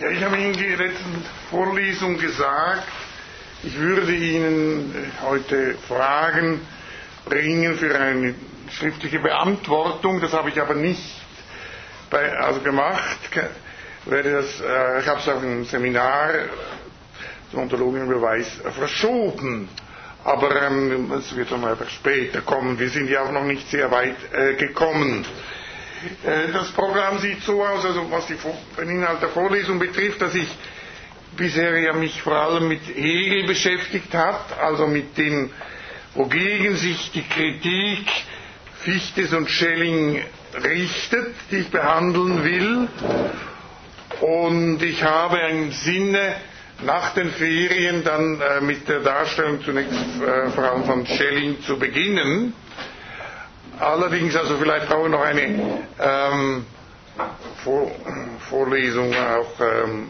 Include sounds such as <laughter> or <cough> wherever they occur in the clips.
Ja, ich habe Ihnen in der letzten Vorlesung gesagt, ich würde Ihnen heute Fragen bringen für eine schriftliche Beantwortung. Das habe ich aber nicht bei, also gemacht. Das, äh, ich habe es auch im Seminar zum Ontologienbeweis verschoben. Aber ähm, es wird dann einfach später kommen. Wir sind ja auch noch nicht sehr weit äh, gekommen. Äh, das Programm sieht so aus, also was den Inhalt der Vorlesung betrifft, dass ich bisher ja mich vor allem mit Hegel beschäftigt hat, also mit dem, wogegen sich die Kritik Fichtes und Schelling richtet, die ich behandeln will. Und ich habe im Sinne, nach den Ferien dann äh, mit der Darstellung zunächst äh, vor allem von Schelling zu beginnen Allerdings, also vielleicht brauche ich noch eine ähm, Vor Vorlesung auch, ähm,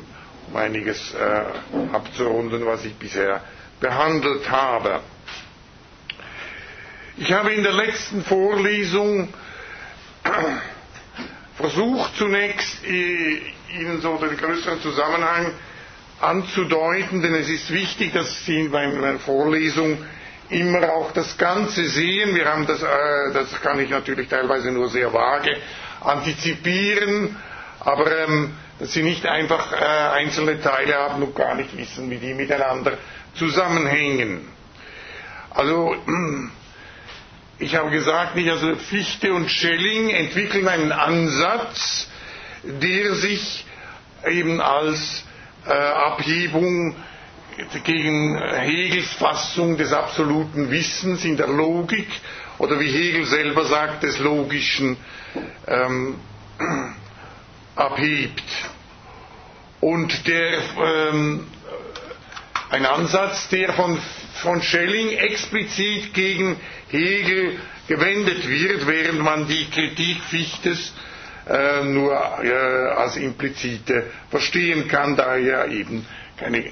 um einiges äh, abzurunden, was ich bisher behandelt habe. Ich habe in der letzten Vorlesung <clears throat> versucht zunächst Ihnen so den größeren Zusammenhang anzudeuten, denn es ist wichtig, dass Sie bei meiner Vorlesung immer auch das Ganze sehen. Wir haben das, äh, das kann ich natürlich teilweise nur sehr vage antizipieren, aber ähm, dass Sie nicht einfach äh, einzelne Teile haben und gar nicht wissen, wie die miteinander zusammenhängen. Also, <clears throat> ich habe gesagt, nicht, also Fichte und Schelling entwickeln einen Ansatz, der sich eben als äh, Abhebung gegen Hegels Fassung des absoluten Wissens in der Logik oder wie Hegel selber sagt, des Logischen ähm, <clears throat> abhebt. Und der, ähm, ein Ansatz, der von, von Schelling explizit gegen Hegel gewendet wird, während man die Kritik Fichtes äh, nur äh, als implizite verstehen kann, da er eben keine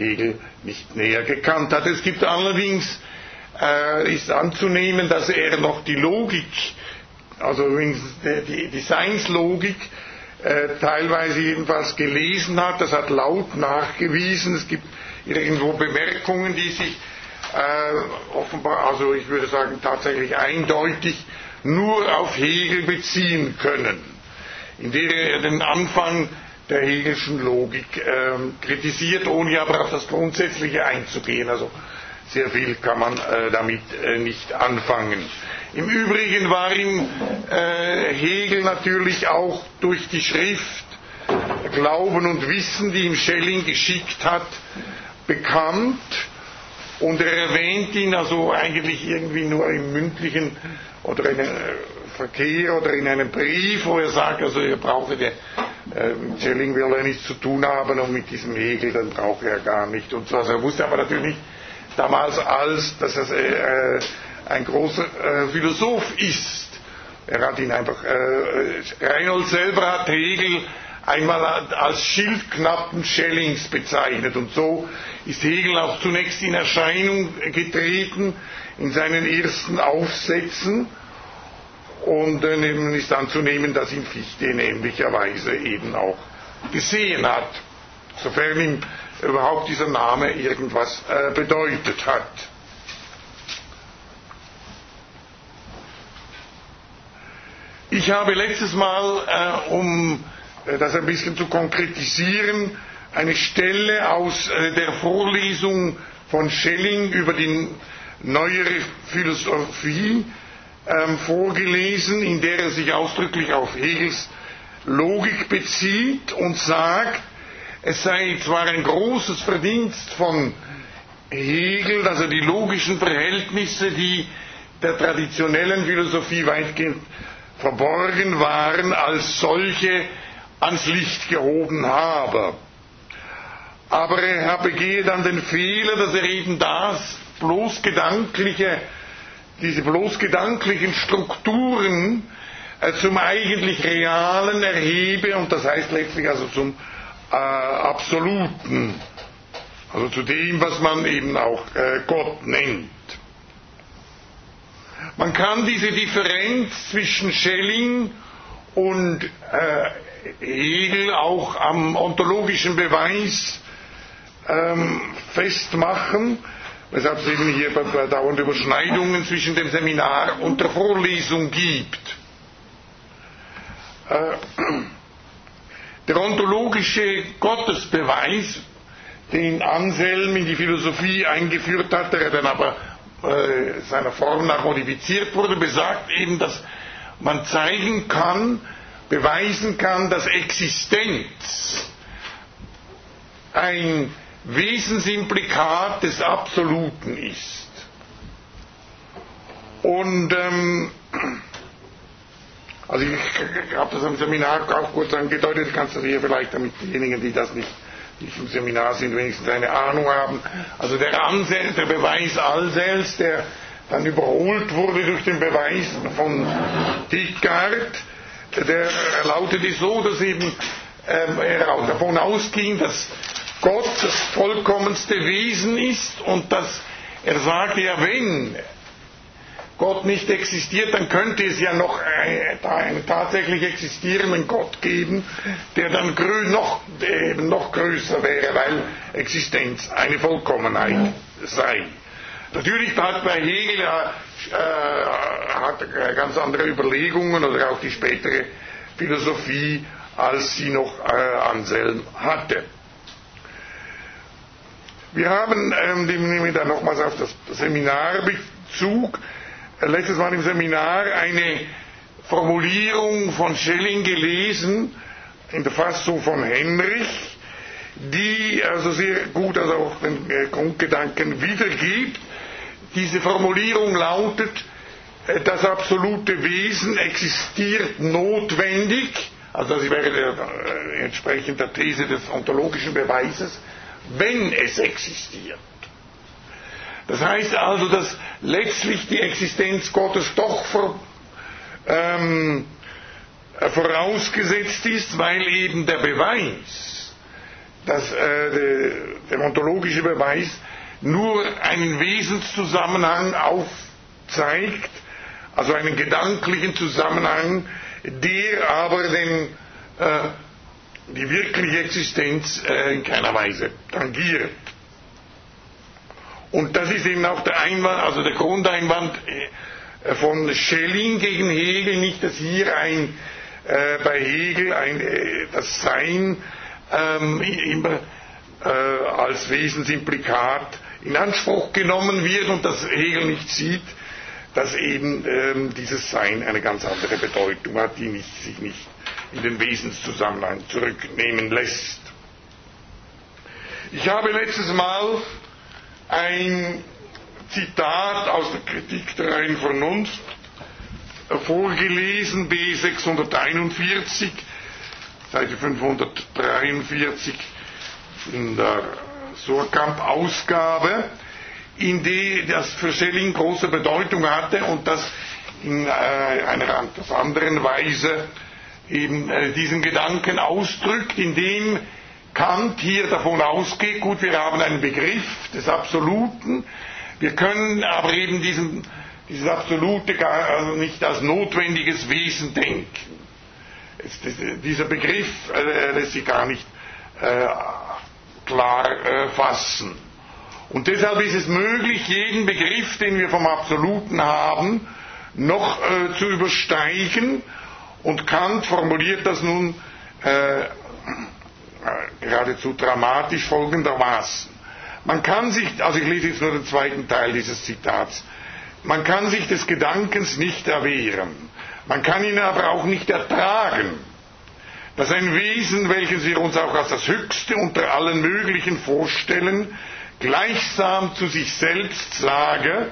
Hegel nicht näher gekannt hat. Es gibt allerdings, äh, ist anzunehmen, dass er noch die Logik, also die Designslogik, äh, teilweise jedenfalls gelesen hat. Das hat laut nachgewiesen. Es gibt irgendwo Bemerkungen, die sich äh, offenbar, also ich würde sagen tatsächlich eindeutig nur auf Hegel beziehen können, in der er den Anfang der Hegelschen Logik ähm, kritisiert, ohne aber auf das Grundsätzliche einzugehen. Also sehr viel kann man äh, damit äh, nicht anfangen. Im Übrigen war ihm äh, Hegel natürlich auch durch die Schrift Glauben und Wissen, die ihm Schelling geschickt hat, bekannt. Und er erwähnt ihn also eigentlich irgendwie nur im mündlichen oder in einem äh, Verkehr oder in einem Brief, wo er sagt, also er brauche Schelling will er nichts zu tun haben und mit diesem Hegel, dann brauche er gar nicht und so. Also er wusste aber natürlich nicht damals als, dass er äh, ein großer äh, Philosoph ist. Er hat ihn einfach, äh, Reinhold selber hat Hegel einmal als Schildknappen Schellings bezeichnet und so ist Hegel auch zunächst in Erscheinung getreten in seinen ersten Aufsätzen und äh, ist anzunehmen, dass ihn Fichte in ähnlicher Weise eben auch gesehen hat, sofern ihm überhaupt dieser Name irgendwas äh, bedeutet hat. Ich habe letztes Mal, äh, um äh, das ein bisschen zu konkretisieren, eine Stelle aus der Vorlesung von Schelling über die neuere Philosophie ähm, vorgelesen, in der er sich ausdrücklich auf Hegels Logik bezieht und sagt, es sei zwar ein großes Verdienst von Hegel, dass er die logischen Verhältnisse, die der traditionellen Philosophie weitgehend verborgen waren, als solche ans Licht gehoben habe. Aber er begehe dann den Fehler, dass er eben das bloß gedankliche diese bloß gedanklichen Strukturen äh, zum eigentlich Realen erhebe und das heißt letztlich also zum äh, Absoluten, also zu dem, was man eben auch äh, Gott nennt. Man kann diese Differenz zwischen Schelling und äh, Hegel auch am ontologischen Beweis ähm, festmachen, weshalb es eben hier dauernd Überschneidungen zwischen dem Seminar und der Vorlesung gibt. Äh, der ontologische Gottesbeweis, den Anselm in die Philosophie eingeführt hat, der dann aber äh, seiner Form nach modifiziert wurde, besagt eben, dass man zeigen kann, beweisen kann, dass Existenz ein Wesensimplikat des Absoluten ist. Und ähm, also ich habe das am Seminar auch kurz angedeutet, kannst du hier vielleicht, damit diejenigen, die das nicht, nicht im Seminar sind, wenigstens eine Ahnung haben. Also der Ansel, der Beweis Allsels, der dann überholt wurde durch den Beweis von Dickart, der lautete so, dass eben ähm, er davon ausging, dass Gott das vollkommenste Wesen ist und dass er sagte ja, wenn Gott nicht existiert, dann könnte es ja noch einen, tatsächlich existierenden Gott geben, der dann noch, eben noch größer wäre, weil Existenz eine Vollkommenheit sei. Natürlich hat bei Hegel äh, hat ganz andere Überlegungen oder auch die spätere Philosophie, als sie noch äh, Anselm hatte. Wir haben, ähm, nehmen wir dann nochmals auf das Seminar Bezug, letztes Mal im Seminar eine Formulierung von Schelling gelesen, in der Fassung von Henrich, die also sehr gut also auch den äh, Grundgedanken wiedergibt. Diese Formulierung lautet, äh, das absolute Wesen existiert notwendig, also das wäre der, äh, entsprechend der These des ontologischen Beweises, wenn es existiert. Das heißt also, dass letztlich die Existenz Gottes doch vor, ähm, vorausgesetzt ist, weil eben der Beweis, dass, äh, der, ontologische Beweis nur einen Wesenszusammenhang aufzeigt, also einen gedanklichen Zusammenhang, der aber den, äh, die wirkliche Existenz äh, in keiner Weise tangiert. Und das ist eben auch der Einwand, also der Grundeinwand äh, von Schelling gegen Hegel, nicht, dass hier ein, äh, bei Hegel ein, äh, das Sein ähm, immer äh, als Wesensimplikat in Anspruch genommen wird und dass Hegel nicht sieht, dass eben ähm, dieses Sein eine ganz andere Bedeutung hat, die nicht, sich nicht in den Wesenszusammenhang zurücknehmen lässt. Ich habe letztes Mal ein Zitat aus der Kritik der reinen Vernunft vorgelesen, B 641, Seite 543 in der Surkamp-Ausgabe, in die das für Schelling große Bedeutung hatte und das in äh, einer anderen Weise eben äh, diesen Gedanken ausdrückt, indem Kant hier davon ausgeht, gut, wir haben einen Begriff des Absoluten, wir können aber eben diesen, dieses Absolute gar, also nicht als notwendiges Wesen denken. Es, dieser Begriff äh, lässt sich gar nicht äh, klar äh, fassen. Und deshalb ist es möglich, jeden Begriff, den wir vom Absoluten haben, noch äh, zu übersteigen. Und Kant formuliert das nun äh, geradezu dramatisch folgendermaßen. Man kann sich, also ich lese jetzt nur den zweiten Teil dieses Zitats, man kann sich des Gedankens nicht erwehren, man kann ihn aber auch nicht ertragen, dass ein Wesen, welches wir uns auch als das Höchste unter allen möglichen vorstellen, gleichsam zu sich selbst sage,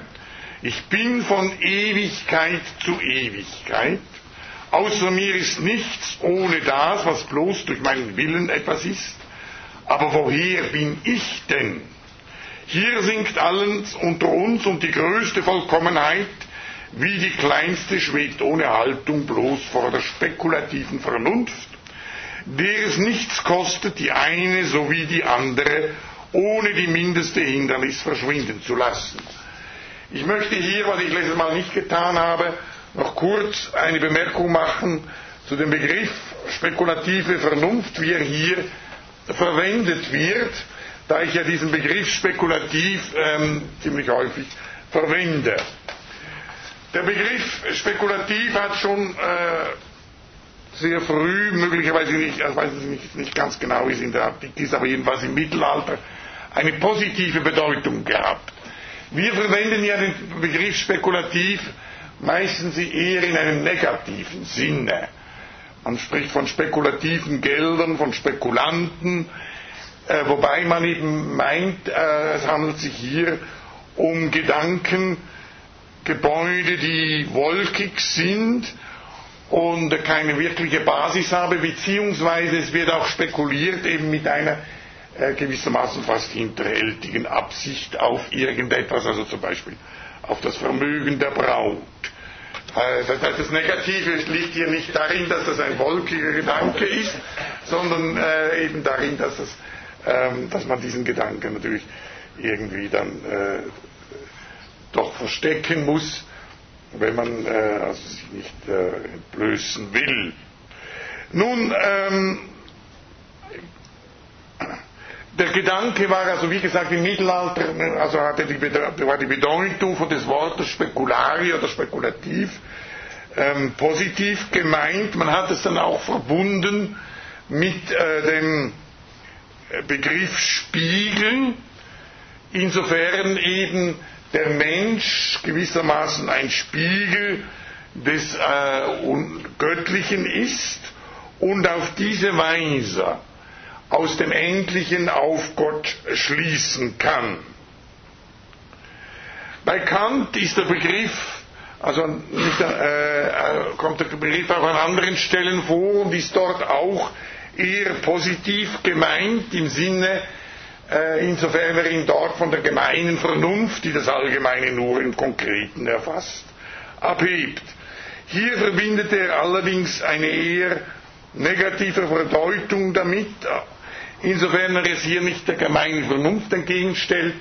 ich bin von Ewigkeit zu Ewigkeit, Außer mir ist nichts ohne das, was bloß durch meinen Willen etwas ist. Aber woher bin ich denn? Hier sinkt alles unter uns und die größte Vollkommenheit, wie die kleinste schwebt ohne Haltung bloß vor der spekulativen Vernunft, der es nichts kostet, die eine sowie die andere ohne die mindeste Hindernis verschwinden zu lassen. Ich möchte hier, was ich letztes Mal nicht getan habe, noch kurz eine Bemerkung machen zu dem Begriff spekulative Vernunft, wie er hier verwendet wird, da ich ja diesen Begriff spekulativ ähm, ziemlich häufig verwende. Der Begriff spekulativ hat schon äh, sehr früh, möglicherweise nicht, ich weiß nicht, nicht ganz genau, wie es in der Artikel ist, aber jedenfalls im Mittelalter, eine positive Bedeutung gehabt. Wir verwenden ja den Begriff spekulativ meistens eher in einem negativen Sinne. Man spricht von spekulativen Geldern, von Spekulanten, äh, wobei man eben meint, äh, es handelt sich hier um Gedanken, Gebäude, die wolkig sind und keine wirkliche Basis haben, beziehungsweise es wird auch spekuliert eben mit einer äh, gewissermaßen fast hinterhältigen Absicht auf irgendetwas, also zum Beispiel auf das Vermögen der Braut. Äh, das, Negative liegt hier nicht darin, dass das ein wolkiger Gedanke ist, sondern äh, eben darin, dass, es, ähm, dass man diesen Gedanken natürlich irgendwie dann äh, doch verstecken muss, wenn man äh, also sich nicht äh, entblößen will. Nun, ähm, der Gedanke war also, wie gesagt, im Mittelalter, also hatte die, war die Bedeutung von des Wortes speculari oder spekulativ ähm, positiv gemeint. Man hat es dann auch verbunden mit äh, dem Begriff Spiegel, insofern eben der Mensch gewissermaßen ein Spiegel des äh, Göttlichen ist und auf diese Weise aus dem Endlichen auf Gott schließen kann. Bei Kant ist der Begriff, also äh, kommt der Begriff auch an anderen Stellen vor und ist dort auch eher positiv gemeint im Sinne, äh, insofern er ihn dort von der gemeinen Vernunft, die das Allgemeine nur im Konkreten erfasst, abhebt. Hier verbindet er allerdings eine eher negative Verdeutung damit, insofern er es hier nicht der gemeinen Vernunft entgegenstellt,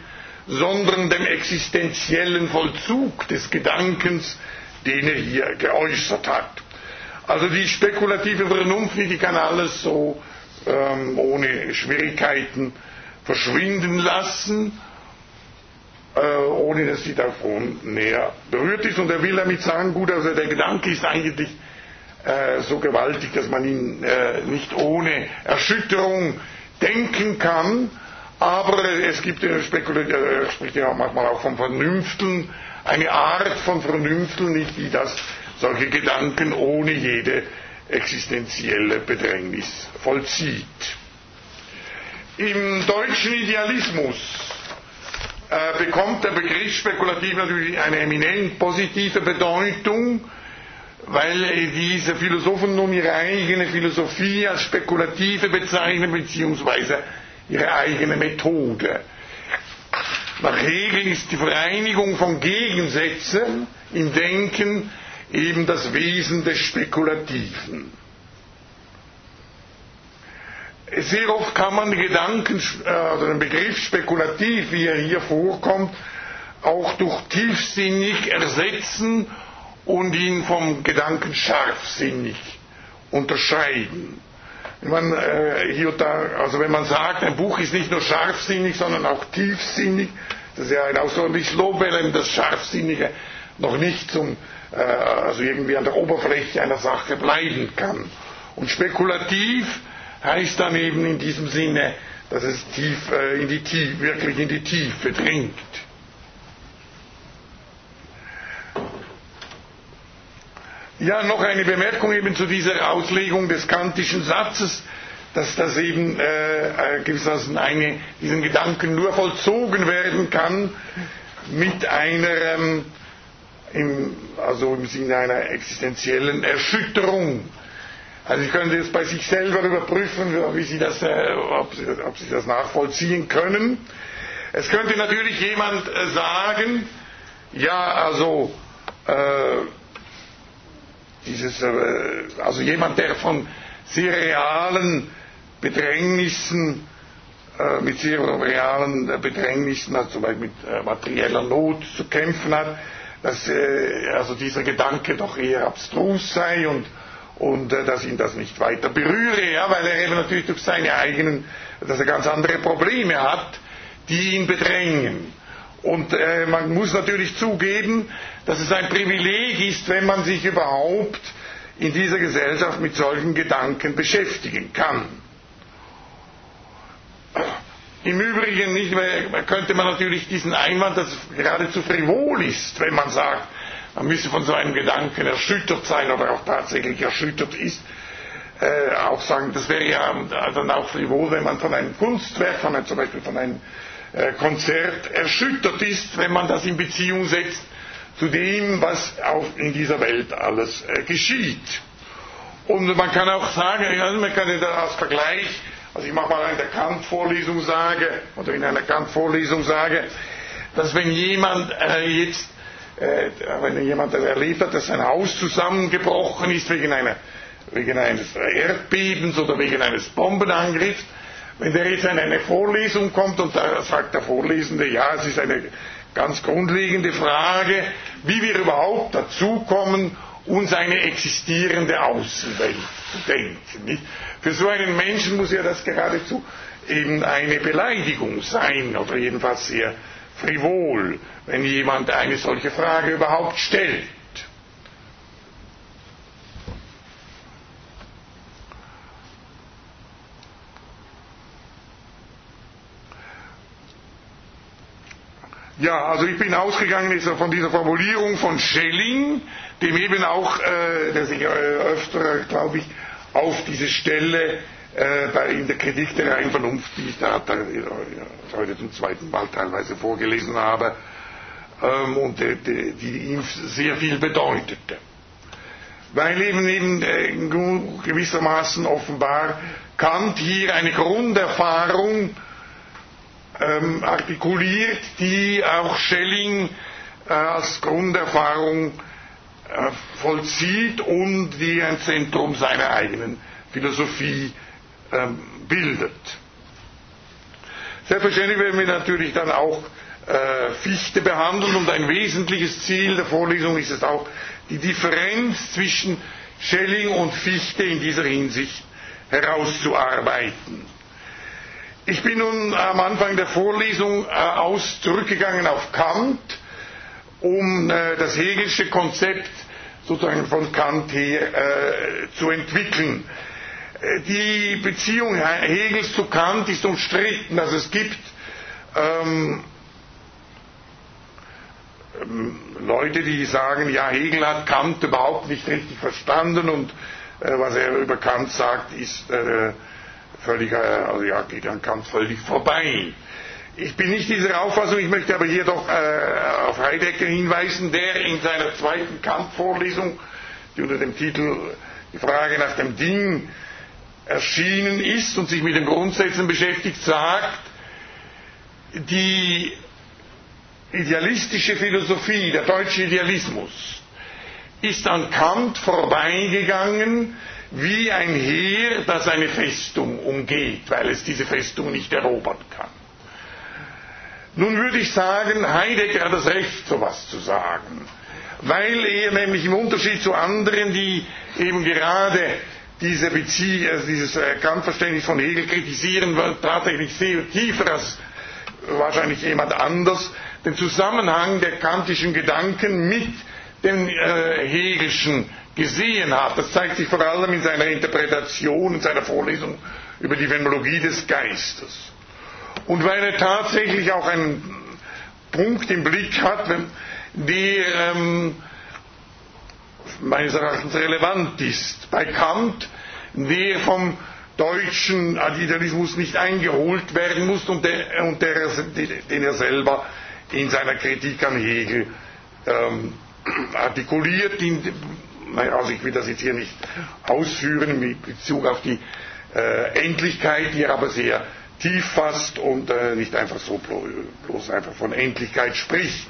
sondern dem existenziellen Vollzug des Gedankens, den er hier geäußert hat. Also die spekulative Vernunft, die kann alles so ähm, ohne Schwierigkeiten verschwinden lassen, äh, ohne dass sie davon näher berührt ist. Und er will damit sagen, gut, also der Gedanke ist eigentlich äh, so gewaltig, dass man ihn äh, nicht ohne Erschütterung denken kann, aber es gibt, er spricht ja manchmal auch von Vernünfteln, eine Art von Vernünfteln, nicht die das solche Gedanken ohne jede existenzielle Bedrängnis vollzieht. Im deutschen Idealismus äh, bekommt der Begriff spekulativ natürlich eine eminent positive Bedeutung, weil diese Philosophen nun ihre eigene Philosophie als spekulative bezeichnen, beziehungsweise ihre eigene Methode. Nach Hegel ist die Vereinigung von Gegensätzen im Denken eben das Wesen des Spekulativen. Sehr oft kann man den Gedanken, also den Begriff spekulativ, wie er hier vorkommt, auch durch tiefsinnig ersetzen und ihn vom Gedanken scharfsinnig unterscheiden. Wenn man, äh, hier da, also wenn man sagt, ein Buch ist nicht nur scharfsinnig, sondern auch tiefsinnig, das ist ja ein außerordentliches Lob, weil das Scharfsinnige noch nicht zum, äh, also irgendwie an der Oberfläche einer Sache bleiben kann. Und spekulativ heißt dann eben in diesem Sinne, dass es tief, äh, in die Tiefe, wirklich in die Tiefe dringt. Ja, noch eine Bemerkung eben zu dieser Auslegung des kantischen Satzes, dass das eben äh, äh gewissermaßen eine, diesen Gedanken nur vollzogen werden kann mit einer, ähm, im, also im Sinne einer existenziellen Erschütterung. Also Sie können jetzt bei sich selber überprüfen, wie Sie das, äh, ob, Sie, ob Sie das nachvollziehen können. Es könnte natürlich jemand äh, sagen, ja, also äh, dieses, äh, also jemand, der von sehr realen Bedrängnissen, äh, mit sehr realen Bedrängnissen, also zum Beispiel mit äh, materieller Not zu kämpfen hat, dass also dieser Gedanke doch eher abstrus sei und, und äh, dass ihn das nicht weiter berühre, ja, weil er eben natürlich durch seine eigenen, dass er ganz andere Probleme hat, die ihn bedrängen. Und äh, man muss natürlich zugeben, dass es ein Privileg ist, wenn man sich überhaupt in dieser Gesellschaft mit solchen Gedanken beschäftigen kann. Im Übrigen nicht, könnte man natürlich diesen Einwand, dass es geradezu frivol ist, wenn man sagt, man müsse von so einem Gedanken erschüttert sein oder auch tatsächlich erschüttert ist, äh, auch sagen, das wäre ja dann auch frivol, wenn man von einem Kunstwerk, von einem, zum Beispiel von einem äh, Konzert erschüttert ist, wenn man das in Beziehung setzt zu dem, was auch in dieser Welt alles äh, geschieht. Und man kann auch sagen, man kann das als Vergleich, also ich mache mal in der Kant-Vorlesung sage, oder in einer Kant-Vorlesung sage, dass wenn jemand äh, jetzt, äh, wenn jemand erlebt hat, dass sein Haus zusammengebrochen ist wegen, einer, wegen eines Erdbebens oder wegen eines Bombenangriffs, wenn der jetzt in eine Vorlesung kommt und da sagt der Vorlesende, ja, es ist eine ganz grundlegende Frage, wie wir überhaupt dazu kommen, uns eine existierende Außenwelt zu denken. Nicht? Für so einen Menschen muss ja das geradezu eben eine Beleidigung sein oder jedenfalls sehr frivol, wenn jemand eine solche Frage überhaupt stellt. Ja, also ich bin ausgegangen von dieser Formulierung von Schelling, dem eben auch, äh, der sich äh, öfter, glaube ich, auf diese Stelle äh, bei, in der Kritik der reinen Vernunft, die ich da äh, heute zum zweiten Mal teilweise vorgelesen habe, ähm, und die, die, die ihm sehr viel bedeutete. Weil eben, eben äh, gewissermaßen offenbar Kant hier eine Grunderfahrung ähm, artikuliert, die auch Schelling äh, als Grunderfahrung äh, vollzieht und die ein Zentrum seiner eigenen Philosophie ähm, bildet. Selbstverständlich werden wir natürlich dann auch äh, Fichte behandeln und ein wesentliches Ziel der Vorlesung ist es auch, die Differenz zwischen Schelling und Fichte in dieser Hinsicht herauszuarbeiten. Ich bin nun am Anfang der Vorlesung äh, aus zurückgegangen auf Kant, um äh, das Hegelsche Konzept sozusagen von Kant her äh, zu entwickeln. Die Beziehung Hegels zu Kant ist umstritten. Also es gibt ähm, ähm, Leute, die sagen, ja, Hegel hat Kant überhaupt nicht richtig verstanden und äh, was er über Kant sagt, ist äh, völlig, also ja, geht an Kant völlig vorbei. Ich bin nicht dieser Auffassung, ich möchte aber hier doch äh, auf Heidegger hinweisen, der in seiner zweiten Kant-Vorlesung, die unter dem Titel Die Frage nach dem Ding erschienen ist und sich mit den Grundsätzen beschäftigt, sagt, die idealistische Philosophie, der deutsche Idealismus, ist an Kant vorbeigegangen wie ein Heer, das eine Festung umgeht, weil es diese Festung nicht erobern kann. Nun würde ich sagen, Heidegger hat das Recht, so etwas zu sagen, weil er nämlich im Unterschied zu anderen, die eben gerade diese Bezie also dieses äh, Kantverständnis von Hegel kritisieren, tatsächlich sehr tiefer als wahrscheinlich jemand anders, den Zusammenhang der kantischen Gedanken mit den äh, Hegelschen gesehen hat. Das zeigt sich vor allem in seiner Interpretation, in seiner Vorlesung über die Phänomenologie des Geistes. Und weil er tatsächlich auch einen Punkt im Blick hat, der ähm, meines Erachtens relevant ist. Bei Kant, der vom deutschen Idealismus nicht eingeholt werden muss und, der, und der, den er selber in seiner Kritik an Hegel ähm, artikuliert. In, also ich will das jetzt hier nicht ausführen in Bezug auf die äh, Endlichkeit, die er aber sehr tief fasst und äh, nicht einfach so bloß einfach von Endlichkeit spricht.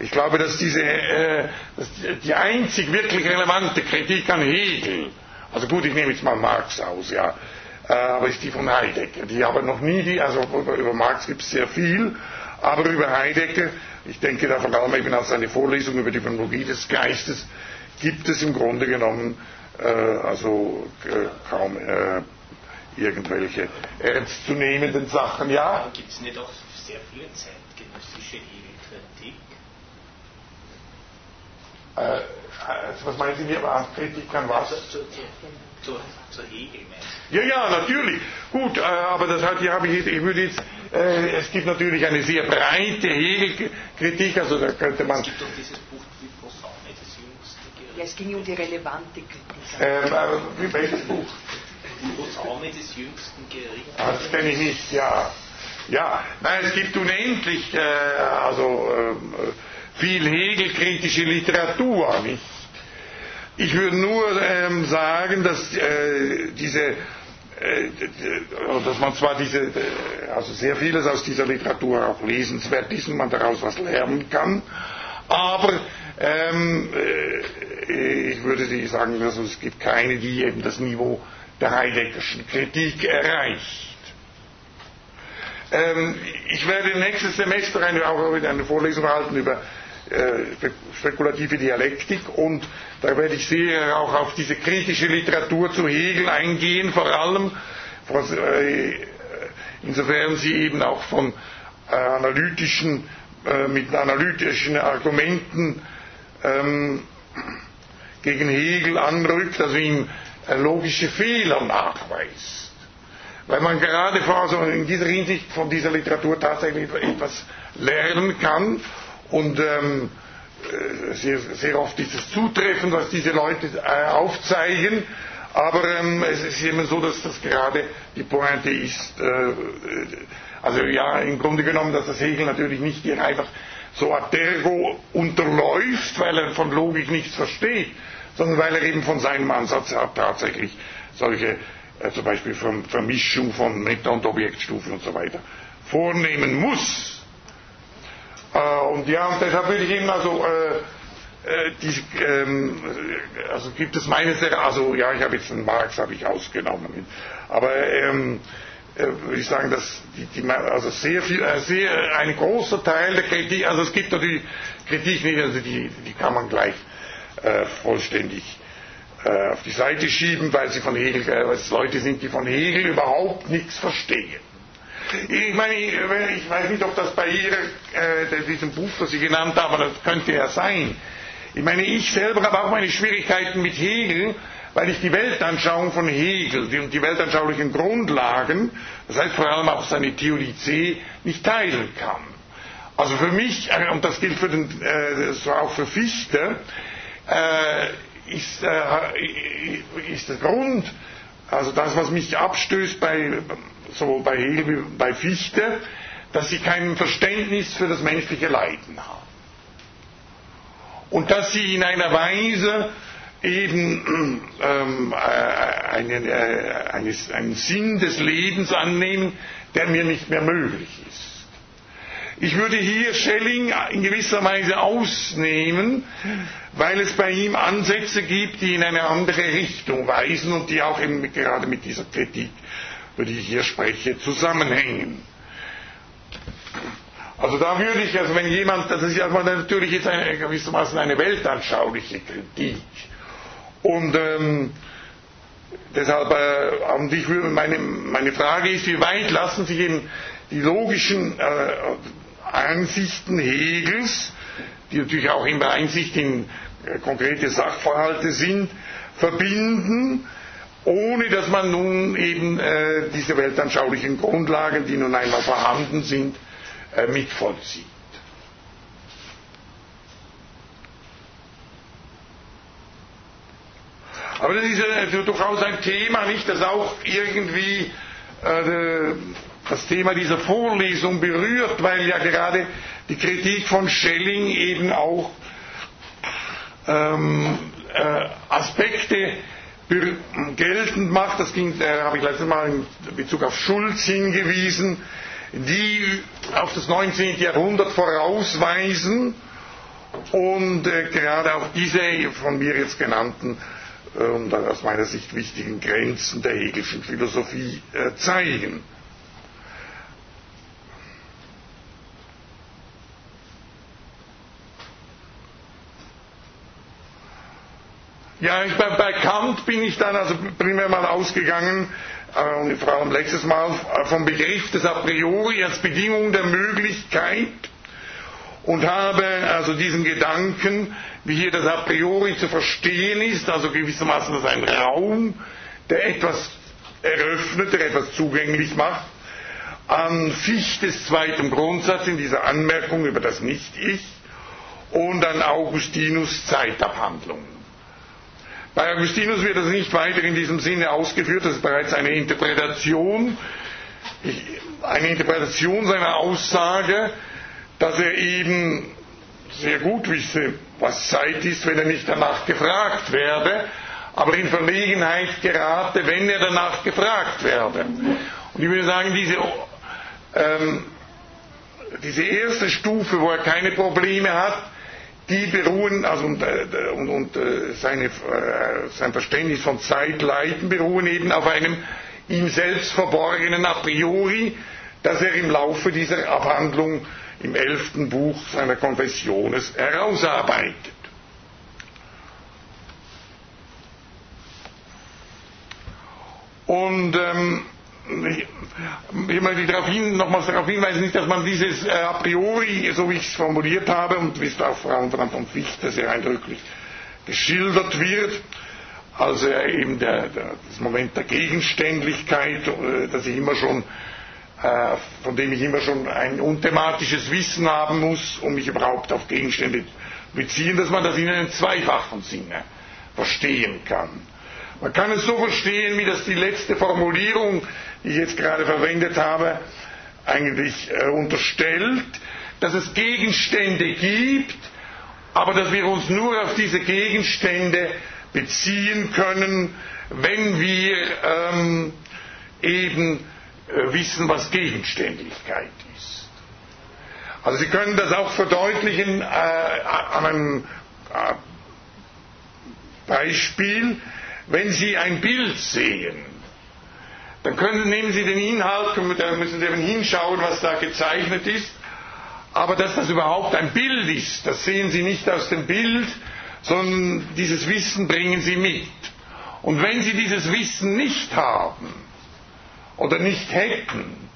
Ich glaube, dass diese äh, dass die einzig wirklich relevante Kritik an Hegel, also gut, ich nehme jetzt mal Marx aus, ja, äh, aber ist die von Heidegger. Die aber noch nie die, also über, über Marx gibt es sehr viel, aber über Heidegger, ich denke da vor allem eben als eine Vorlesung über die Phänomenologie des Geistes, gibt es im Grunde genommen äh, also äh, kaum äh, irgendwelche ernstzunehmenden Sachen. Ja? Gibt es nicht auch sehr viele zeitgenössische Hegelkritik? Äh, also was meinen Sie mit Kritik an was? Zu, zu, zu, zu Hegel, Ja, ja, natürlich. Gut, aber das hat, ja, ich, ich würde jetzt, äh, es gibt natürlich eine sehr breite Hegelkritik, also da könnte man. Es gibt doch dieses Buch wie Posaune des jüngsten Gerichts. Ja, es ging um die relevante Kritik. Ähm, äh, wie welches Buch? Posaune des jüngsten Gerichts. Ah, das kenne ich nicht, ja. Ja, nein, es gibt unendlich, äh, also äh, viel hegelkritische Literatur, nicht? Ich würde nur ähm, sagen, dass äh, diese, äh, dass man zwar diese, äh, also sehr vieles aus dieser Literatur auch lesenswert ist und man daraus was lernen kann, aber ähm, äh, ich würde sagen, also es gibt keine, die eben das Niveau der Heideggerschen Kritik erreicht. Ähm, ich werde nächstes Semester eine, auch wieder eine Vorlesung halten über äh, spekulative Dialektik und da werde ich sehr auch auf diese kritische Literatur zu Hegel eingehen, vor allem äh, insofern sie eben auch von äh, mit analytischen Argumenten ähm, gegen Hegel anrückt, also ihm logische Fehler nachweist. Weil man gerade in dieser Hinsicht von dieser Literatur tatsächlich etwas lernen kann und ähm, äh, sehr, sehr, oft ist es zutreffend, was diese Leute äh, aufzeigen, aber ähm, es ist immer so, dass das gerade die Pointe ist, äh, also ja, im Grunde genommen, dass das Hegel natürlich nicht hier einfach so ad ergo unterläuft, weil er von Logik nichts versteht, sondern weil er eben von seinem Ansatz her tatsächlich solche, äh, zum Beispiel Vermischung von Meta- und Objektstufen und so weiter vornehmen muss. Äh, und ja, und deshalb würde ich eben also, äh, äh, die, ähm, also gibt es meines Erachtens, also ja, ich habe jetzt einen Marx habe ich ausgenommen, aber ähm, äh, würde ich sagen, dass die, die, also sehr viel, äh, sehr, ein großer Teil der Kritik, also es gibt natürlich Kritik nicht, also die, die kann man gleich äh, vollständig auf die Seite schieben, weil sie von Hegel, weil es Leute sind, die von Hegel überhaupt nichts verstehen. Ich meine, ich weiß nicht, ob das bei ihr, äh, diesem Buch, das Sie genannt haben, das könnte ja sein. Ich meine, ich selber habe auch meine Schwierigkeiten mit Hegel, weil ich die Weltanschauung von Hegel und die, weltanschaulichen Grundlagen, das heißt vor allem auch seine Theodizee, nicht teilen kann. Also für mich, äh, und das gilt für den, äh, auch für Fichte, äh, ist, äh, ist der Grund, also das, was mich abstößt bei sowohl bei Hegel wie bei Fichte, dass sie kein Verständnis für das menschliche Leiden haben. Und dass sie in einer Weise eben <clears throat> ähm, äh, einen, äh, eines, einen Sinn des Lebens annehmen, der mir nicht mehr möglich ist. Ich würde hier Schelling in gewisser Weise ausnehmen, weil es bei ihm Ansätze gibt, die in eine andere Richtung weisen und die auch eben gerade mit dieser Kritik über die ich hier spreche, zusammenhängen. Also da würde ich, also wenn jemand, das ist ja natürlich jetzt eine, gewissermaßen eine weltanschauliche Kritik. Und ähm, deshalb, äh, und ich würde, meine, meine Frage ist, wie weit lassen sich eben die logischen äh, Einsichten Hegels, die natürlich auch immer Einsicht in äh, konkrete Sachverhalte sind, verbinden ohne dass man nun eben äh, diese weltanschaulichen Grundlagen, die nun einmal vorhanden sind, äh, mitvollzieht. Aber das ist äh, durchaus ein Thema, nicht, das auch irgendwie äh, das Thema dieser Vorlesung berührt, weil ja gerade die Kritik von Schelling eben auch ähm, äh, Aspekte geltend macht, das äh, habe ich letztes Mal in Bezug auf Schulz hingewiesen, die auf das 19. Jahrhundert vorausweisen und äh, gerade auch diese von mir jetzt genannten und aus meiner Sicht wichtigen Grenzen der Hegelschen Philosophie äh, zeigen. Ja, ich, bei, bei Kant bin ich dann also primär mal ausgegangen, äh, vor allem letztes Mal, äh, vom Begriff des A priori als Bedingung der Möglichkeit und habe also diesen Gedanken, wie hier das A priori zu verstehen ist, also gewissermaßen das ein Raum, der etwas eröffnet, der etwas zugänglich macht, an Fichtes zweitem Grundsatz in dieser Anmerkung über das Nicht-Ich und an Augustinus Zeitabhandlungen. Bei Augustinus wird das nicht weiter in diesem Sinne ausgeführt, das ist bereits eine Interpretation, eine Interpretation seiner Aussage, dass er eben sehr gut wisse, was Zeit ist, wenn er nicht danach gefragt werde, aber in Verlegenheit gerate, wenn er danach gefragt werde. Und ich würde sagen, diese, ähm, diese erste Stufe, wo er keine Probleme hat, die beruhen, also und, äh, und, und äh, seine, äh, sein Verständnis von Zeitleiden beruhen eben auf einem ihm selbst verborgenen A priori, das er im Laufe dieser Abhandlung im elften Buch seiner Konfessiones herausarbeitet. Und ähm, ich möchte nochmals darauf hinweisen, nicht, dass man dieses äh, a priori, so wie ich es formuliert habe und wie es auch vor allem von Fichte sehr eindrücklich geschildert wird, also eben der, der, das Moment der Gegenständlichkeit, äh, dass ich immer schon von dem ich immer schon ein unthematisches Wissen haben muss, um mich überhaupt auf Gegenstände beziehen, dass man das in einem zweifachen Sinne verstehen kann. Man kann es so verstehen, wie das die letzte Formulierung, die ich jetzt gerade verwendet habe, eigentlich äh, unterstellt, dass es Gegenstände gibt, aber dass wir uns nur auf diese Gegenstände beziehen können, wenn wir ähm, eben äh, wissen, was Gegenständlichkeit ist. Also Sie können das auch verdeutlichen äh, an einem äh, Beispiel, wenn Sie ein Bild sehen. Dann können, nehmen Sie den Inhalt, da müssen Sie eben hinschauen, was da gezeichnet ist. Aber dass das überhaupt ein Bild ist, das sehen Sie nicht aus dem Bild, sondern dieses Wissen bringen Sie mit. Und wenn Sie dieses Wissen nicht haben, oder nicht hätten,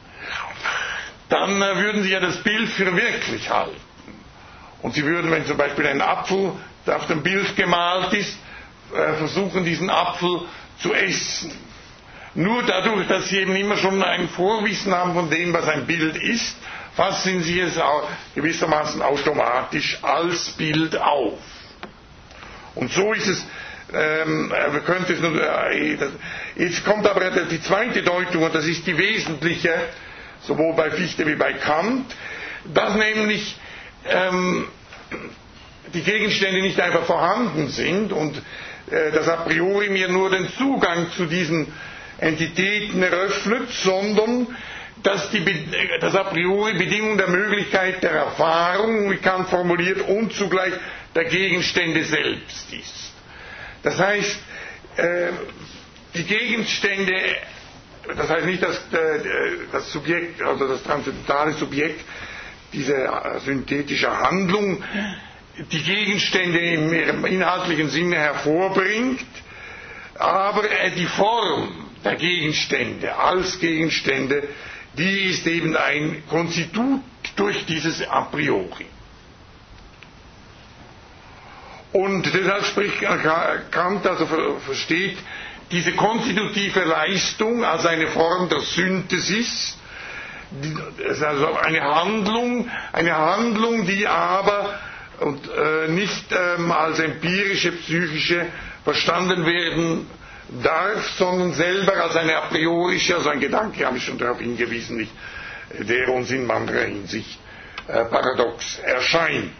dann äh, würden sie ja das Bild für wirklich halten. Und sie würden, wenn zum Beispiel ein Apfel auf dem Bild gemalt ist, äh, versuchen, diesen Apfel zu essen. Nur dadurch, dass sie eben immer schon ein Vorwissen haben von dem, was ein Bild ist, fassen sie es gewissermaßen automatisch als Bild auf. Und so ist es ähm, wir könnten es nur, äh, jetzt kommt aber die zweite Deutung, und das ist die wesentliche, sowohl bei Fichte wie bei Kant, dass nämlich ähm, die Gegenstände nicht einfach vorhanden sind und äh, das a priori mir nur den Zugang zu diesen Entitäten eröffnet, sondern dass die, das a priori Bedingung der Möglichkeit der Erfahrung, wie Kant formuliert, und zugleich der Gegenstände selbst ist. Das heißt, äh, die Gegenstände, das heißt nicht, dass das Subjekt, also das transzendentale Subjekt, diese äh, synthetische Handlung, die Gegenstände im inhaltlichen Sinne hervorbringt, aber die Form der Gegenstände als Gegenstände, die ist eben ein Konstitut durch dieses A priori. Und deshalb spricht Kant, also versteht diese konstitutive Leistung als eine Form der Synthesis, also eine Handlung, eine Handlung, die aber und, äh, nicht ähm, als empirische, psychische verstanden werden darf, sondern selber als eine a priorische, also ein Gedanke, habe ich schon darauf hingewiesen, nicht, der uns in anderer Hinsicht äh, paradox erscheint.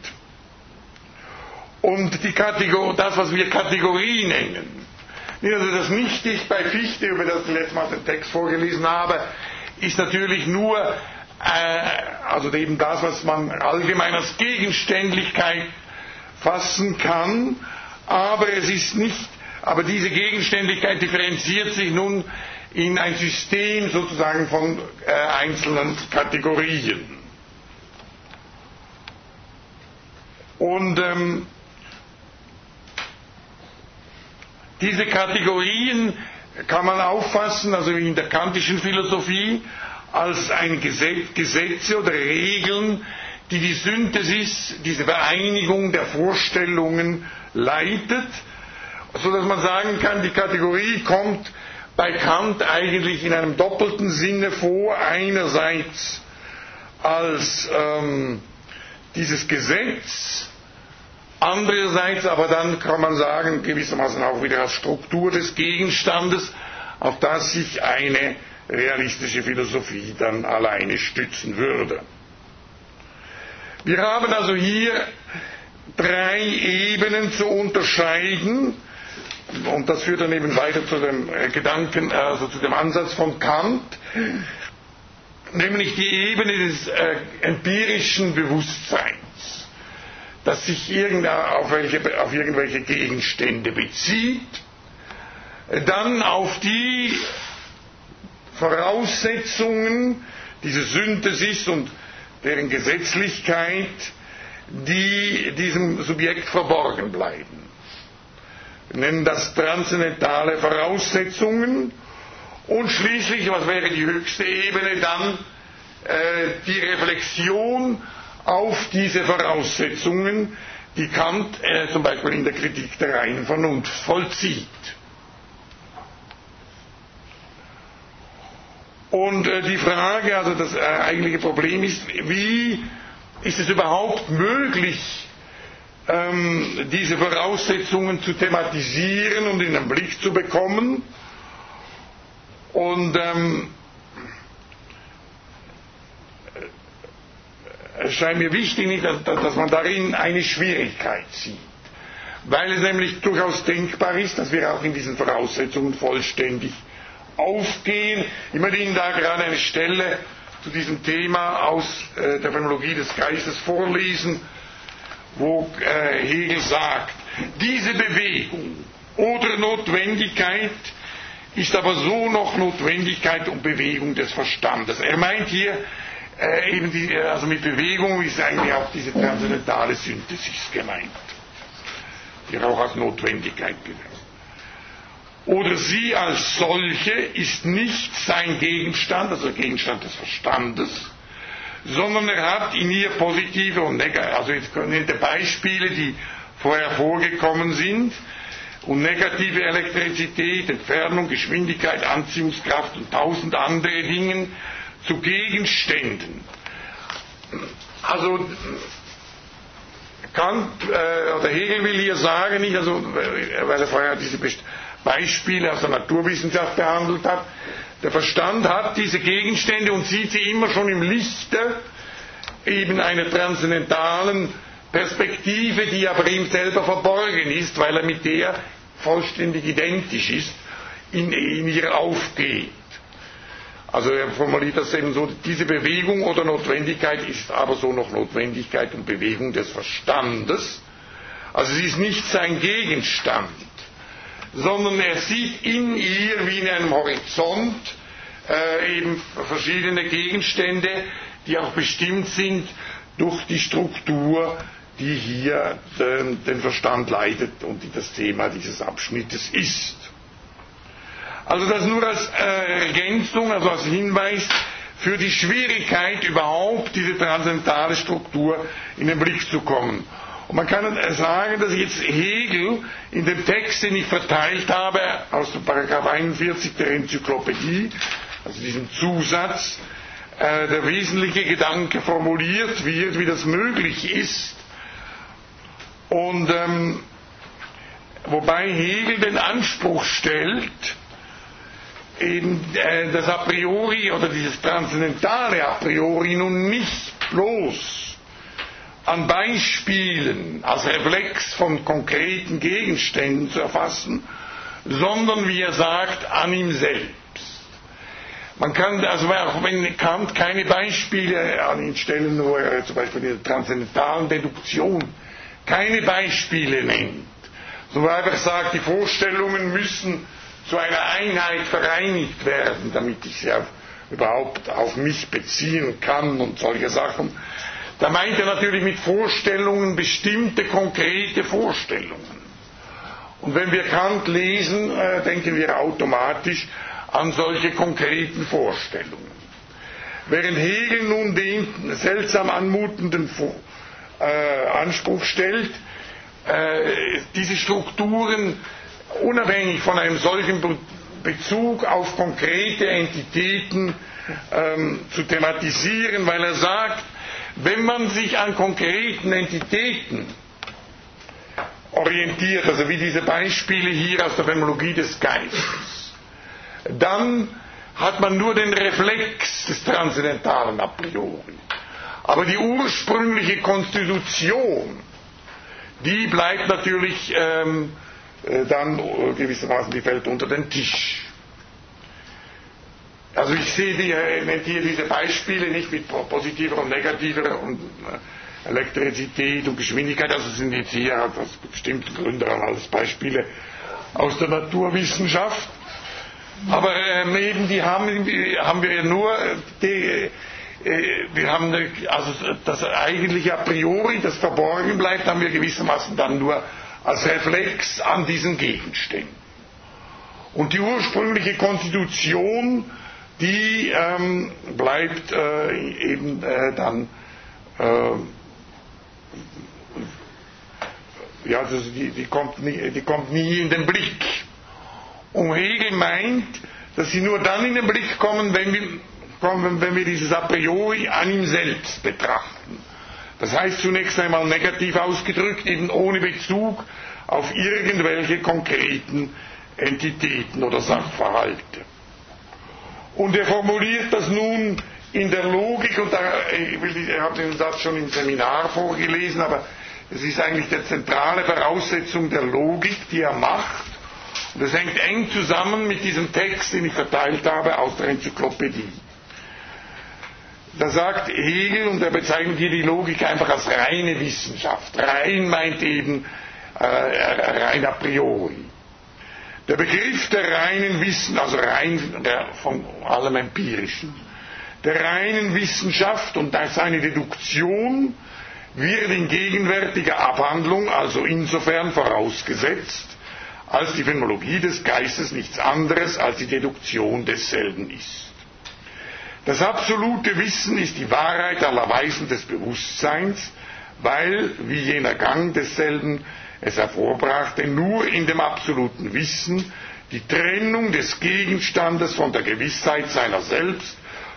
Und die Kategor das, was wir Kategorie nennen, also das Nicht-Ich bei Fichte, über das ich letztes Mal den Text vorgelesen habe, ist natürlich nur, äh, also eben das, was man allgemein als Gegenständlichkeit fassen kann, aber es ist nicht, aber diese Gegenständlichkeit differenziert sich nun in ein System sozusagen von äh, einzelnen Kategorien. Und ähm, Diese Kategorien kann man auffassen, also in der kantischen Philosophie, als ein Gesetz, Gesetze oder Regeln, die die Synthesis, diese Vereinigung der Vorstellungen leitet, so dass man sagen kann, die Kategorie kommt bei Kant eigentlich in einem doppelten Sinne vor. Einerseits als ähm, dieses Gesetz, andererseits aber dann kann man sagen, gewissermaßen auch wieder als Struktur des Gegenstandes, auf das sich eine realistische Philosophie dann alleine stützen würde. Wir haben also hier drei Ebenen zu unterscheiden und das führt dann eben weiter zu dem äh, Gedanken, also zu dem Ansatz von Kant, nämlich die Ebene des äh, empirischen Bewusstseins, das sich auf, welche, auf irgendwelche Gegenstände bezieht, dann auf die Voraussetzungen, diese Synthesis und deren Gesetzlichkeit, die diesem Subjekt verborgen bleiben. Wir nennen das transzendentale Voraussetzungen und schließlich, was wäre die höchste Ebene, dann äh, die Reflexion auf diese Voraussetzungen, die Kant äh, zum Beispiel in der Kritik der reinen Vernunft vollzieht. Und äh, die Frage, also das äh, eigentliche Problem ist, wie ist es überhaupt möglich, ähm, diese Voraussetzungen zu thematisieren und in den Blick zu bekommen? Und ähm, es scheint mir wichtig, dass, man darin eine Schwierigkeit sieht. Weil es nämlich durchaus denkbar ist, dass wir auch in diesen Voraussetzungen vollständig aufgehen. Ich möchte Ihnen da gerade eine Stelle zu diesem Thema aus äh, der Phänomenologie des Geistes vorlesen, wo äh, Hegel sagt, diese Bewegung oder Notwendigkeit ist aber so noch Notwendigkeit und Bewegung des Verstandes. Er meint hier äh, eben die, äh, also mit Bewegung ist eigentlich auch diese transzendentale Synthesis gemeint, die auch als Notwendigkeit genannt oder sie als solche ist nicht sein Gegenstand, also Gegenstand des Verstandes, sondern er hat in ihr positive und negative, also jetzt nennt er Beispiele, die vorher vorgekommen sind, und negative Elektrizität, Entfernung, Geschwindigkeit, Anziehungskraft und tausend andere Dinge zu Gegenständen. Also Kant äh, oder Hegel will hier sagen, nicht, also, weil er vorher diese Beispiele aus der Naturwissenschaft behandelt hat. Der Verstand hat diese Gegenstände und sieht sie immer schon im Lichte eben einer transzendentalen Perspektive, die aber ihm selber verborgen ist, weil er mit der vollständig identisch ist, in, in ihr aufgeht. Also er formuliert das eben so, diese Bewegung oder Notwendigkeit ist aber so noch Notwendigkeit und Bewegung des Verstandes. Also sie ist nicht sein Gegenstand sondern er sieht in ihr wie in einem Horizont äh, eben verschiedene Gegenstände, die auch bestimmt sind durch die Struktur, die hier den, den Verstand leitet und die das Thema dieses Abschnittes ist. Also das nur als äh, Ergänzung, also als Hinweis für die Schwierigkeit überhaupt diese transzendentale Struktur in den Blick zu kommen. Und man kann sagen, dass jetzt Hegel in dem Text, den ich verteilt habe, aus dem Paragraph 41 der Enzyklopädie, also diesem Zusatz, äh, der wesentliche Gedanke formuliert wird, wie das möglich ist. Und ähm, wobei Hegel den Anspruch stellt, eben äh, das A priori oder dieses transzendentale A priori nun nicht bloß an Beispielen als Reflex von konkreten Gegenständen zu erfassen, sondern wie er sagt, an ihm selbst. Man kann, also auch wenn Kant keine Beispiele an ihn stellen, wo er zum Beispiel in der transzendentalen Deduktion keine Beispiele nennt, sondern einfach sagt, die Vorstellungen müssen zu einer Einheit vereinigt werden, damit ich sie auf, überhaupt auf mich beziehen kann und solche Sachen, da meint er natürlich mit Vorstellungen bestimmte konkrete Vorstellungen. Und wenn wir Kant lesen, äh, denken wir automatisch an solche konkreten Vorstellungen. Während Hegel nun den seltsam anmutenden äh, Anspruch stellt, äh, diese Strukturen unabhängig von einem solchen Bezug auf konkrete Entitäten ähm, zu thematisieren, weil er sagt, wenn man sich an konkreten Entitäten orientiert, also wie diese Beispiele hier aus der Phänomenologie des Geistes, dann hat man nur den Reflex des Transzendentalen a priori. Aber die ursprüngliche Konstitution, die bleibt natürlich ähm, äh, dann gewissermaßen, die fällt unter den Tisch. Also ich sehe die, äh, hier diese Beispiele nicht mit positiver und negativer und äh, Elektrizität und Geschwindigkeit, also sind jetzt hier aus bestimmten Gründen alles Beispiele aus der Naturwissenschaft. Aber ähm, eben die haben, haben wir ja nur, die, äh, wir haben also das eigentliche a priori, das verborgen bleibt, haben wir gewissermaßen dann nur als Reflex an diesen Gegenständen. Und die ursprüngliche Konstitution die ähm, bleibt äh, eben äh, dann, äh, ja, also die, die, kommt nie, die kommt nie in den Blick. Und Hegel meint, dass sie nur dann in den Blick kommen, wenn wir, kommen, wenn wir dieses a priori an ihm selbst betrachten. Das heißt zunächst einmal negativ ausgedrückt, eben ohne Bezug auf irgendwelche konkreten Entitäten oder Sachverhalte. Und er formuliert das nun in der Logik, und da, ich, habe den Satz schon im Seminar vorgelesen, aber es ist eigentlich die zentrale Voraussetzung der Logik, die er macht. Und das hängt eng zusammen mit diesem Text, den ich verteilt habe aus der Enzyklopädie. Da sagt Hegel, und er bezeichnet hier die Logik einfach als reine Wissenschaft. Rein meint eben äh, rein a priori. Der Begriff der reinen Wissen, also rein der, von allem Empirischen, der reinen Wissenschaft und seine Deduktion wird in gegenwärtiger Abhandlung also insofern vorausgesetzt, als die Phänomenologie des Geistes nichts anderes als die Deduktion desselben ist. Das absolute Wissen ist die Wahrheit aller Weisen des Bewusstseins, weil, wie jener Gang desselben, es hervorbrachte, nur in dem absoluten Wissen die Trennung des Gegenstandes von der Gewissheit seiner selbst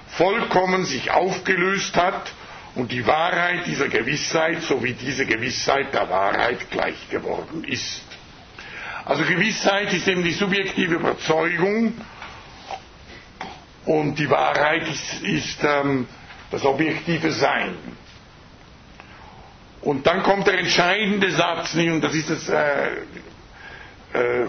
vollkommen sich aufgelöst hat und die Wahrheit dieser Gewissheit sowie diese Gewissheit der Wahrheit gleich geworden ist. Also Gewissheit ist eben die subjektive Überzeugung und die Wahrheit ist, ist ähm, das objektive Sein. Und dann kommt der entscheidende Satz, und das ist das, äh, äh,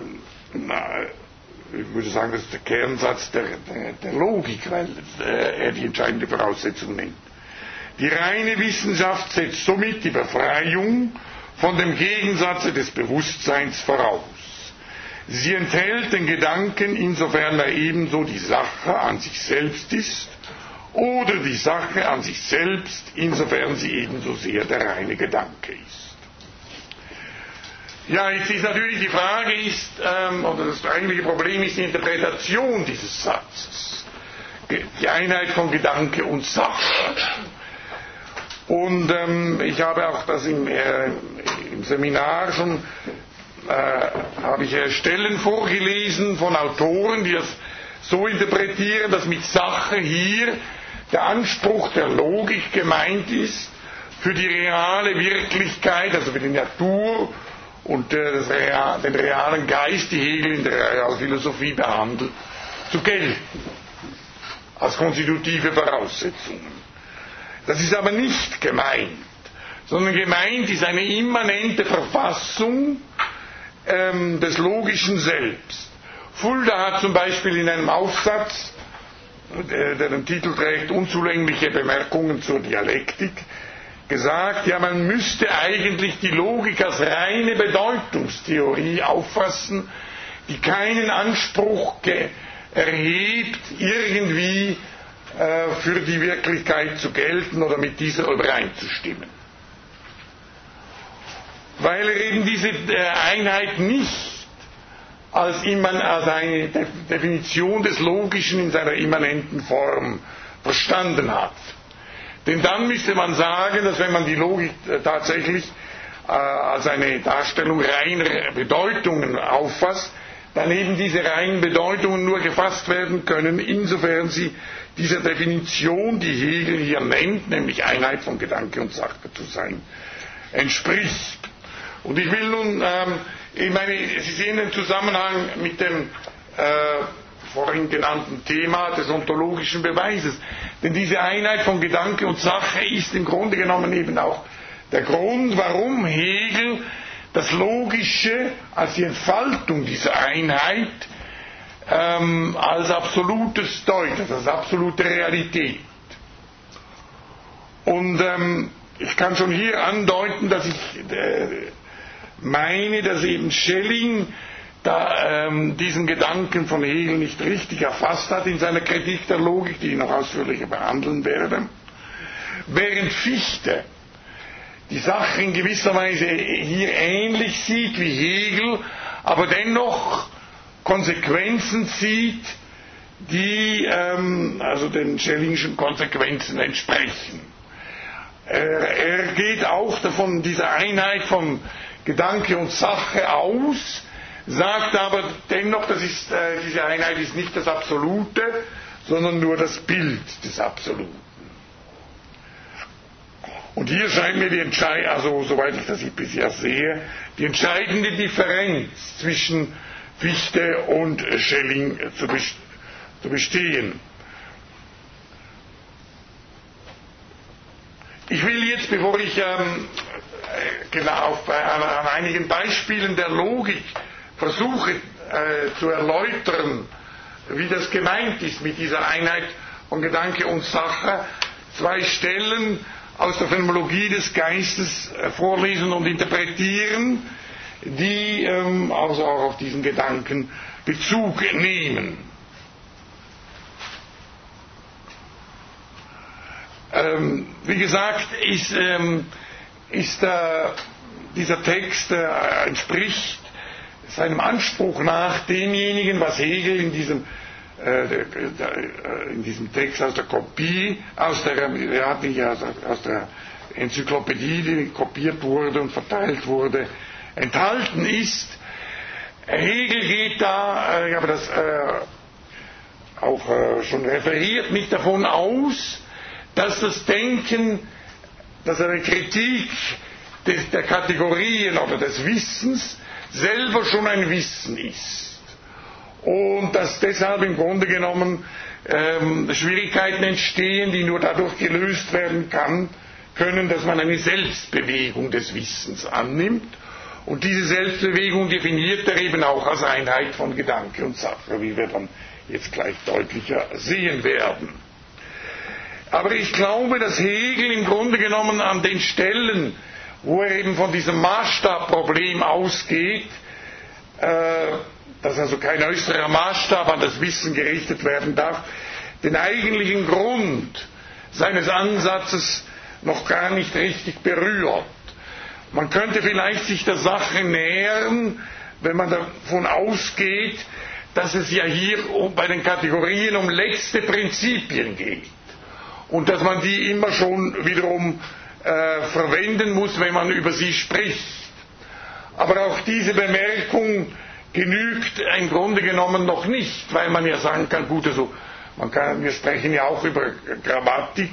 ich würde sagen, das ist der Kernsatz der, der, der Logik, weil äh, er die entscheidende Voraussetzung nennt. Die reine Wissenschaft setzt somit die Befreiung von dem Gegensatze des Bewusstseins voraus. Sie enthält den Gedanken, insofern er ebenso die Sache an sich selbst ist, oder die Sache an sich selbst, insofern sie ebenso sehr der reine Gedanke ist. Ja, jetzt ist natürlich die Frage, ist, ähm, oder das eigentliche Problem ist die Interpretation dieses Satzes. Die Einheit von Gedanke und Sache. Und ähm, ich habe auch das im, äh, im Seminar schon, äh, habe ich äh, Stellen vorgelesen von Autoren, die das so interpretieren, dass mit Sache hier der Anspruch der Logik gemeint ist, für die reale Wirklichkeit, also für die Natur und äh, Real, den realen Geist, die Hegel in der Realphilosophie behandelt, zu gelten, als konstitutive Voraussetzungen. Das ist aber nicht gemeint, sondern gemeint ist eine immanente Verfassung ähm, des Logischen Selbst. Fulda hat zum Beispiel in einem Aufsatz der den Titel trägt Unzulängliche Bemerkungen zur Dialektik, gesagt, ja, man müsste eigentlich die Logik als reine Bedeutungstheorie auffassen, die keinen Anspruch erhebt, irgendwie äh, für die Wirklichkeit zu gelten oder mit dieser übereinzustimmen. Weil er eben diese äh, Einheit nicht als, als eine Definition des Logischen in seiner immanenten Form verstanden hat. Denn dann müsste man sagen, dass wenn man die Logik äh, tatsächlich äh, als eine Darstellung reiner Bedeutungen auffasst, dann eben diese reinen Bedeutungen nur gefasst werden können, insofern sie dieser Definition, die Hegel hier nennt, nämlich Einheit von Gedanke und Sache zu sein, entspricht. Und ich will nun, ähm, ich meine, Sie sehen den Zusammenhang mit dem äh, vorhin genannten Thema des ontologischen Beweises. Denn diese Einheit von Gedanke und Sache ist im Grunde genommen eben auch der Grund, warum Hegel das Logische als die Entfaltung dieser Einheit ähm, als absolutes deutet, als absolute Realität. Und ähm, ich kann schon hier andeuten, dass ich äh, meine, dass eben Schelling da ähm, diesen Gedanken von Hegel nicht richtig erfasst hat in seiner Kritik der Logik, die ich noch ausführlicher behandeln werde, während Fichte die Sache in gewisser Weise hier ähnlich sieht wie Hegel, aber dennoch Konsequenzen zieht, die ähm, also den Schellingschen Konsequenzen entsprechen. Er, er geht auch davon dieser Einheit von Gedanke und Sache aus, sagt aber dennoch, das ist, äh, diese Einheit ist nicht das Absolute, sondern nur das Bild des Absoluten. Und hier scheint mir die Entscheidung, also soweit ich das bisher sehe, die entscheidende Differenz zwischen Fichte und Schelling zu bestehen. Ich will jetzt, bevor ich ähm, auf, an, an, einigen Beispielen der Logik versuche äh, zu erläutern, wie das gemeint ist mit dieser Einheit von Gedanke und Sache, zwei Stellen aus der Phänomenologie des Geistes äh, vorlesen und interpretieren, die ähm, also auch auf diesen Gedanken Bezug nehmen. Ähm, wie gesagt, ist, ähm, ist äh, dieser Text äh, entspricht seinem Anspruch nach demjenigen, was Hegel in diesem äh, in diesem Text aus der Kopie, aus der, er hat nicht aus, aus der Enzyklopädie, die kopiert wurde und verteilt wurde, enthalten ist. Hegel geht da, ich habe das auch schon referiert, nicht davon aus, dass das Denken, dass eine Kritik des, der Kategorien oder des Wissens selber schon ein Wissen ist und dass deshalb im Grunde genommen ähm, Schwierigkeiten entstehen, die nur dadurch gelöst werden kann, können, dass man eine Selbstbewegung des Wissens annimmt. Und diese Selbstbewegung definiert er eben auch als Einheit von Gedanke und Sache, wie wir dann jetzt gleich deutlicher sehen werden. Aber ich glaube, dass Hegel im Grunde genommen an den Stellen, wo er eben von diesem Maßstabproblem ausgeht, äh, dass also kein äußerer Maßstab an das Wissen gerichtet werden darf, den eigentlichen Grund seines Ansatzes noch gar nicht richtig berührt. Man könnte vielleicht sich der Sache nähern, wenn man davon ausgeht, dass es ja hier bei den Kategorien um letzte Prinzipien geht und dass man die immer schon wiederum äh, verwenden muss, wenn man über sie spricht. Aber auch diese Bemerkung genügt im Grunde genommen noch nicht, weil man ja sagen kann, gut, also man kann, wir sprechen ja auch über Grammatik,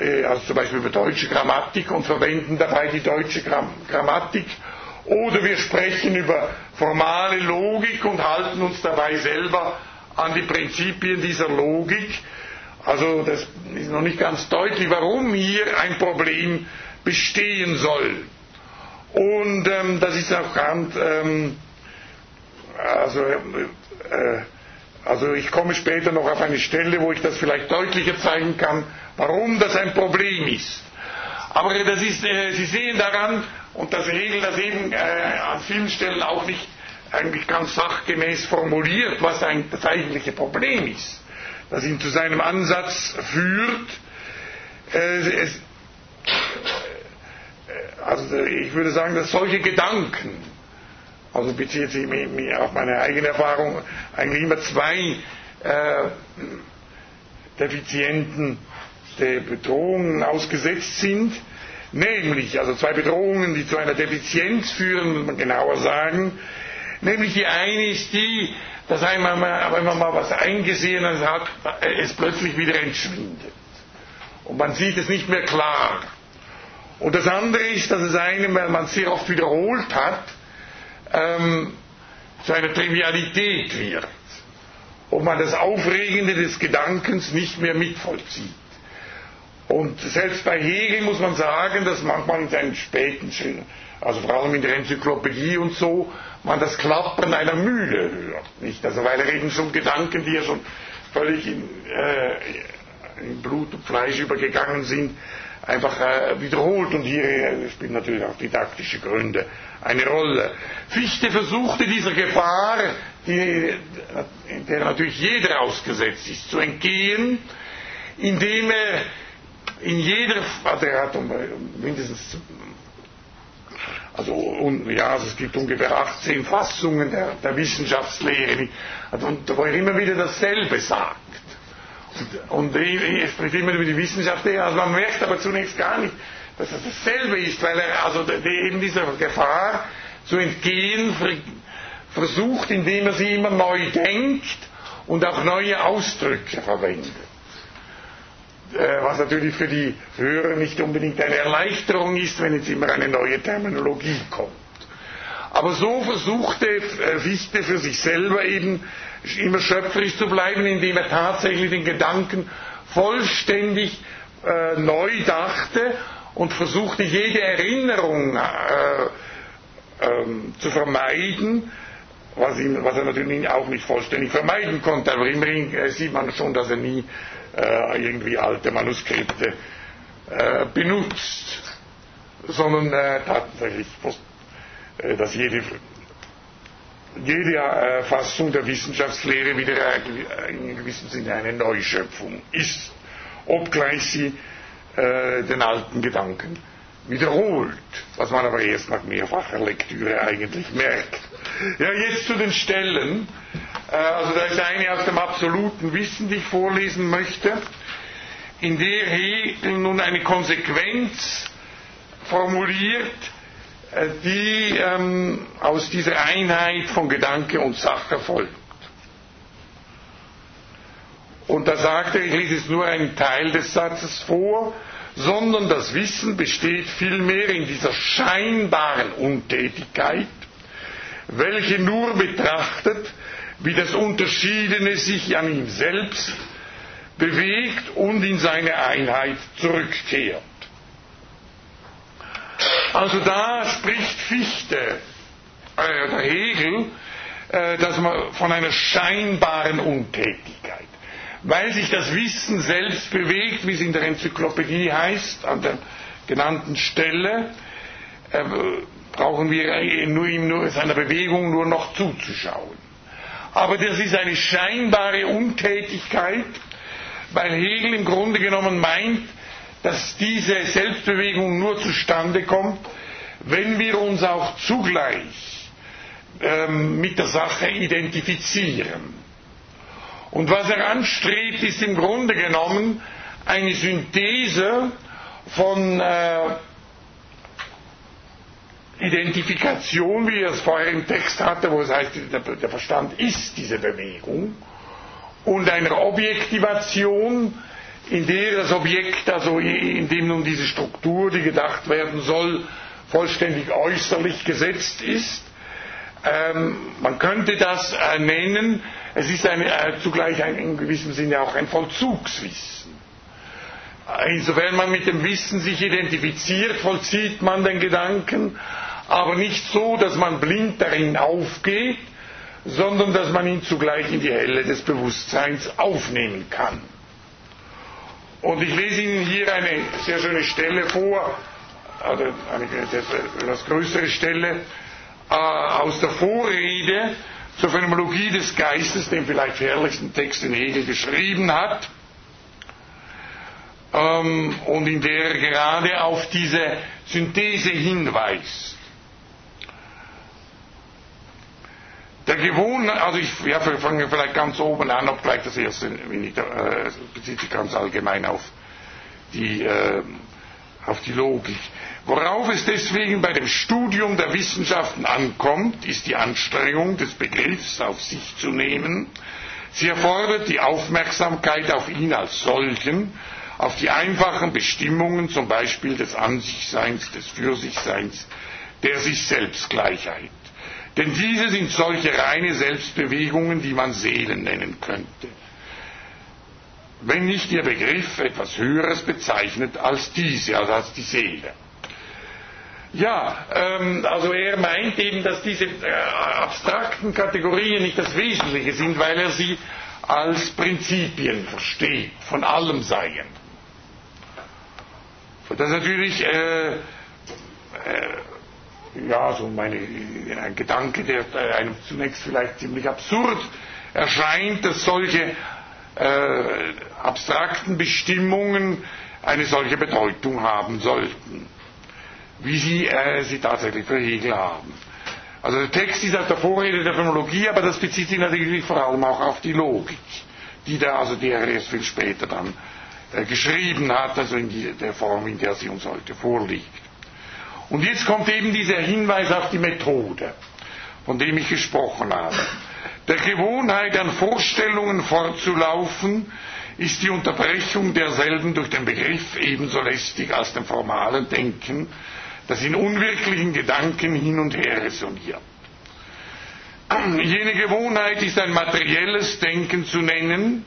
äh, also zum Beispiel über deutsche Grammatik und verwenden dabei die deutsche Grammatik. Oder wir sprechen über formale Logik und halten uns dabei selber an die Prinzipien dieser Logik. Also das ist noch nicht ganz deutlich, warum hier ein Problem bestehen soll. Und ähm, das ist auch ganz ähm, also, äh, also ich komme später noch auf eine Stelle, wo ich das vielleicht deutlicher zeigen kann, warum das ein Problem ist. Aber das ist, äh, Sie sehen daran, und das Hegel das eben äh, an vielen Stellen auch nicht eigentlich ganz sachgemäß formuliert, was ein, das eigentliche Problem ist, das ihn zu seinem Ansatz führt. Äh, es, äh, also ich würde sagen, dass solche Gedanken, also bezieht sich auf meine eigene Erfahrung, eigentlich immer zwei äh, Defizienten der Bedrohungen ausgesetzt sind, nämlich, also zwei Bedrohungen, die zu einer Defizienz führen, muss man genauer sagen, nämlich die eine ist die, dass einmal mal, wenn man mal was eingesehen hat, es plötzlich wieder entschwindet. Und man sieht es nicht mehr klar. Und das andere ist, dass es einem, weil man es sehr oft wiederholt hat, ähm, zu einer Trivialität wird. Und man das Aufregende des Gedankens nicht mehr mitvollzieht. Und selbst bei Hegel muss man sagen, dass manchmal in seinen späten, also vor allem in der Enzyklopädie und so, man das Klappern einer Mühle hört. Nicht? Also weil er eben schon Gedanken, die ja schon völlig in, äh, in Blut und Fleisch übergegangen sind, einfach äh, wiederholt. Und hier äh, spielen natürlich auch didaktische Gründe eine Rolle. Fichte versuchte dieser Gefahr, die, der natürlich jeder ausgesetzt ist, zu entgehen, indem er in jeder, also er hat mindestens, also ja, also es gibt ungefähr 18 Fassungen der, der Wissenschaftslehre, und wo er immer wieder dasselbe sagt. Und, und er spricht immer über die Wissenschaftslehre, also man merkt aber zunächst gar nicht, dass es dasselbe ist, weil er also eben dieser Gefahr zu entgehen versucht, indem er sie immer neu denkt und auch neue Ausdrücke verwendet. Äh, was natürlich für die Hörer nicht unbedingt eine Erleichterung ist, wenn jetzt immer eine neue Terminologie kommt. Aber so versuchte äh, Fichte für sich selber eben immer schöpferisch zu bleiben, indem er tatsächlich den Gedanken vollständig äh, neu dachte und versuchte jede Erinnerung äh, ähm, zu vermeiden, was, ihm, was, er natürlich auch nicht vollständig vermeiden konnte. Aber immerhin äh, sieht man schon, dass er nie äh, irgendwie alte Manuskripte äh, benutzt, sondern äh, tatsächlich, äh, dass jede, jede äh, Fassung der Wissenschaftslehre wieder in gewissem Sinne eine Neuschöpfung ist, obgleich sie den alten Gedanken wiederholt, was man aber erst nach mehrfacher Lektüre eigentlich merkt. Ja, jetzt zu den Stellen. Äh, also da ist eine aus dem absoluten Wissen, die ich vorlesen möchte, in der Hegel nun eine Konsequenz formuliert, äh, die ähm, aus dieser Einheit von Gedanke und Sache folgt. Und da sagt er, ich lese jetzt nur einen Teil des Satzes vor, sondern das Wissen besteht vielmehr in dieser scheinbaren Untätigkeit, welche nur betrachtet, wie das Unterschiedene sich an ihm selbst bewegt und in seine Einheit zurückkehrt. Also da spricht Fichte, äh, der Hegel, äh, dass man von einer scheinbaren Untätigkeit. Weil sich das Wissen selbst bewegt, wie es in der Enzyklopädie heißt, an der genannten Stelle, äh, brauchen wir nur ihm nur seiner Bewegung nur noch zuzuschauen. Aber das ist eine scheinbare Untätigkeit, weil Hegel im Grunde genommen meint, dass diese Selbstbewegung nur zustande kommt, wenn wir uns auch zugleich ähm, mit der Sache identifizieren. Und was er anstrebt, ist im Grunde genommen eine Synthese von äh, Identifikation, wie er es vorher im Text hatte, wo es heißt, der Verstand ist diese Bewegung, und einer Objektivation, in der das Objekt, also in dem nun diese Struktur, die gedacht werden soll, vollständig äußerlich gesetzt ist. Ähm, man könnte das äh, nennen, es ist eine, äh, zugleich ein, in gewissem Sinne auch ein Vollzugswissen. Insofern man mit dem Wissen sich identifiziert, vollzieht man den Gedanken, aber nicht so, dass man blind darin aufgeht, sondern dass man ihn zugleich in die Helle des Bewusstseins aufnehmen kann. Und ich lese Ihnen hier eine sehr schöne Stelle vor, also eine etwas größere Stelle äh, aus der Vorrede zur Phänomenologie des Geistes, dem vielleicht herrlichsten Text, den Hegel geschrieben hat, ähm, und in der er gerade auf diese Synthese hinweist. Gewohnheit, also ich ja, fange vielleicht ganz oben an, obgleich das erste wenig, äh, bezieht sich ganz allgemein auf die, äh, auf die Logik. Worauf es deswegen bei dem Studium der Wissenschaften ankommt, ist die Anstrengung des Begriffs auf sich zu nehmen. Sie erfordert die Aufmerksamkeit auf ihn als solchen, auf die einfachen Bestimmungen, zum Beispiel des Ansichseins, des Fürsichseins, der sich Selbstgleichheit. Denn diese sind solche reine Selbstbewegungen, die man Seelen nennen könnte. Wenn nicht ihr Begriff etwas Höheres bezeichnet als diese, also als die Seele. Ja, ähm, also er meint eben, dass diese äh, abstrakten Kategorien nicht das Wesentliche sind, weil er sie als Prinzipien versteht, von allem seien. Das ist natürlich äh, äh, ja, so meine, ein Gedanke, der einem zunächst vielleicht ziemlich absurd erscheint, dass solche äh, abstrakten Bestimmungen eine solche Bedeutung haben sollten wie sie äh, sie tatsächlich für Hegel haben. Also der Text ist halt der Vorrede der Phänomenologie, aber das bezieht sich natürlich vor allem auch auf die Logik, die da, also die er erst viel später dann äh, geschrieben hat, also in die, der Form, in der sie uns heute vorliegt. Und jetzt kommt eben dieser Hinweis auf die Methode, von dem ich gesprochen habe. Der Gewohnheit an Vorstellungen fortzulaufen, ist die Unterbrechung derselben durch den Begriff ebenso lästig als dem formalen Denken, das in unwirklichen Gedanken hin und her resoniert. Jene Gewohnheit ist ein materielles Denken zu nennen,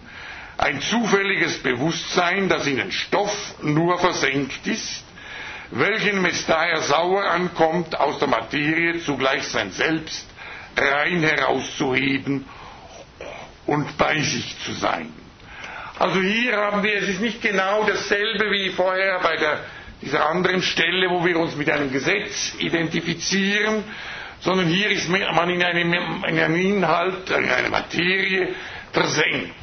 ein zufälliges Bewusstsein, das in den Stoff nur versenkt ist, welchem es daher sauer ankommt, aus der Materie zugleich sein Selbst rein herauszuheben und bei sich zu sein. Also hier haben wir, es ist nicht genau dasselbe wie vorher bei der dieser anderen Stelle, wo wir uns mit einem Gesetz identifizieren, sondern hier ist man in einem, in einem Inhalt, in einer Materie versenkt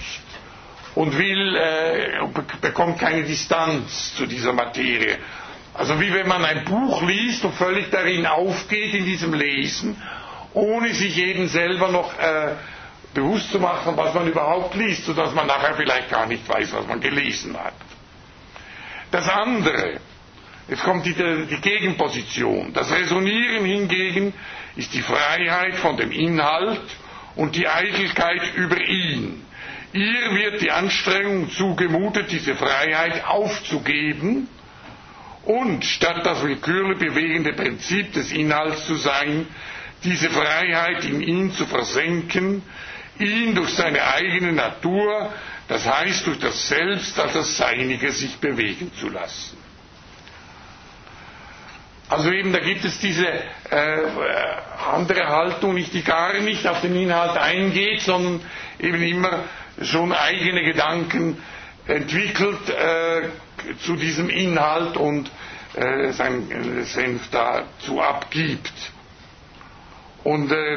und will, äh, bekommt keine Distanz zu dieser Materie. Also wie wenn man ein Buch liest und völlig darin aufgeht in diesem Lesen, ohne sich eben selber noch äh, bewusst zu machen, was man überhaupt liest, sodass man nachher vielleicht gar nicht weiß, was man gelesen hat. Das andere, Jetzt kommt die, die Gegenposition. Das Resonieren hingegen ist die Freiheit von dem Inhalt und die Eitelkeit über ihn. Ihr wird die Anstrengung zugemutet, diese Freiheit aufzugeben und statt das willkürlich bewegende Prinzip des Inhalts zu sein, diese Freiheit in ihn zu versenken, ihn durch seine eigene Natur, das heißt durch das Selbst als das Seinige sich bewegen zu lassen. Also eben, da gibt es diese äh, andere Haltung, nicht, die gar nicht auf den Inhalt eingeht, sondern eben immer schon eigene Gedanken entwickelt äh, zu diesem Inhalt und äh, sein Senf dazu abgibt. Und äh,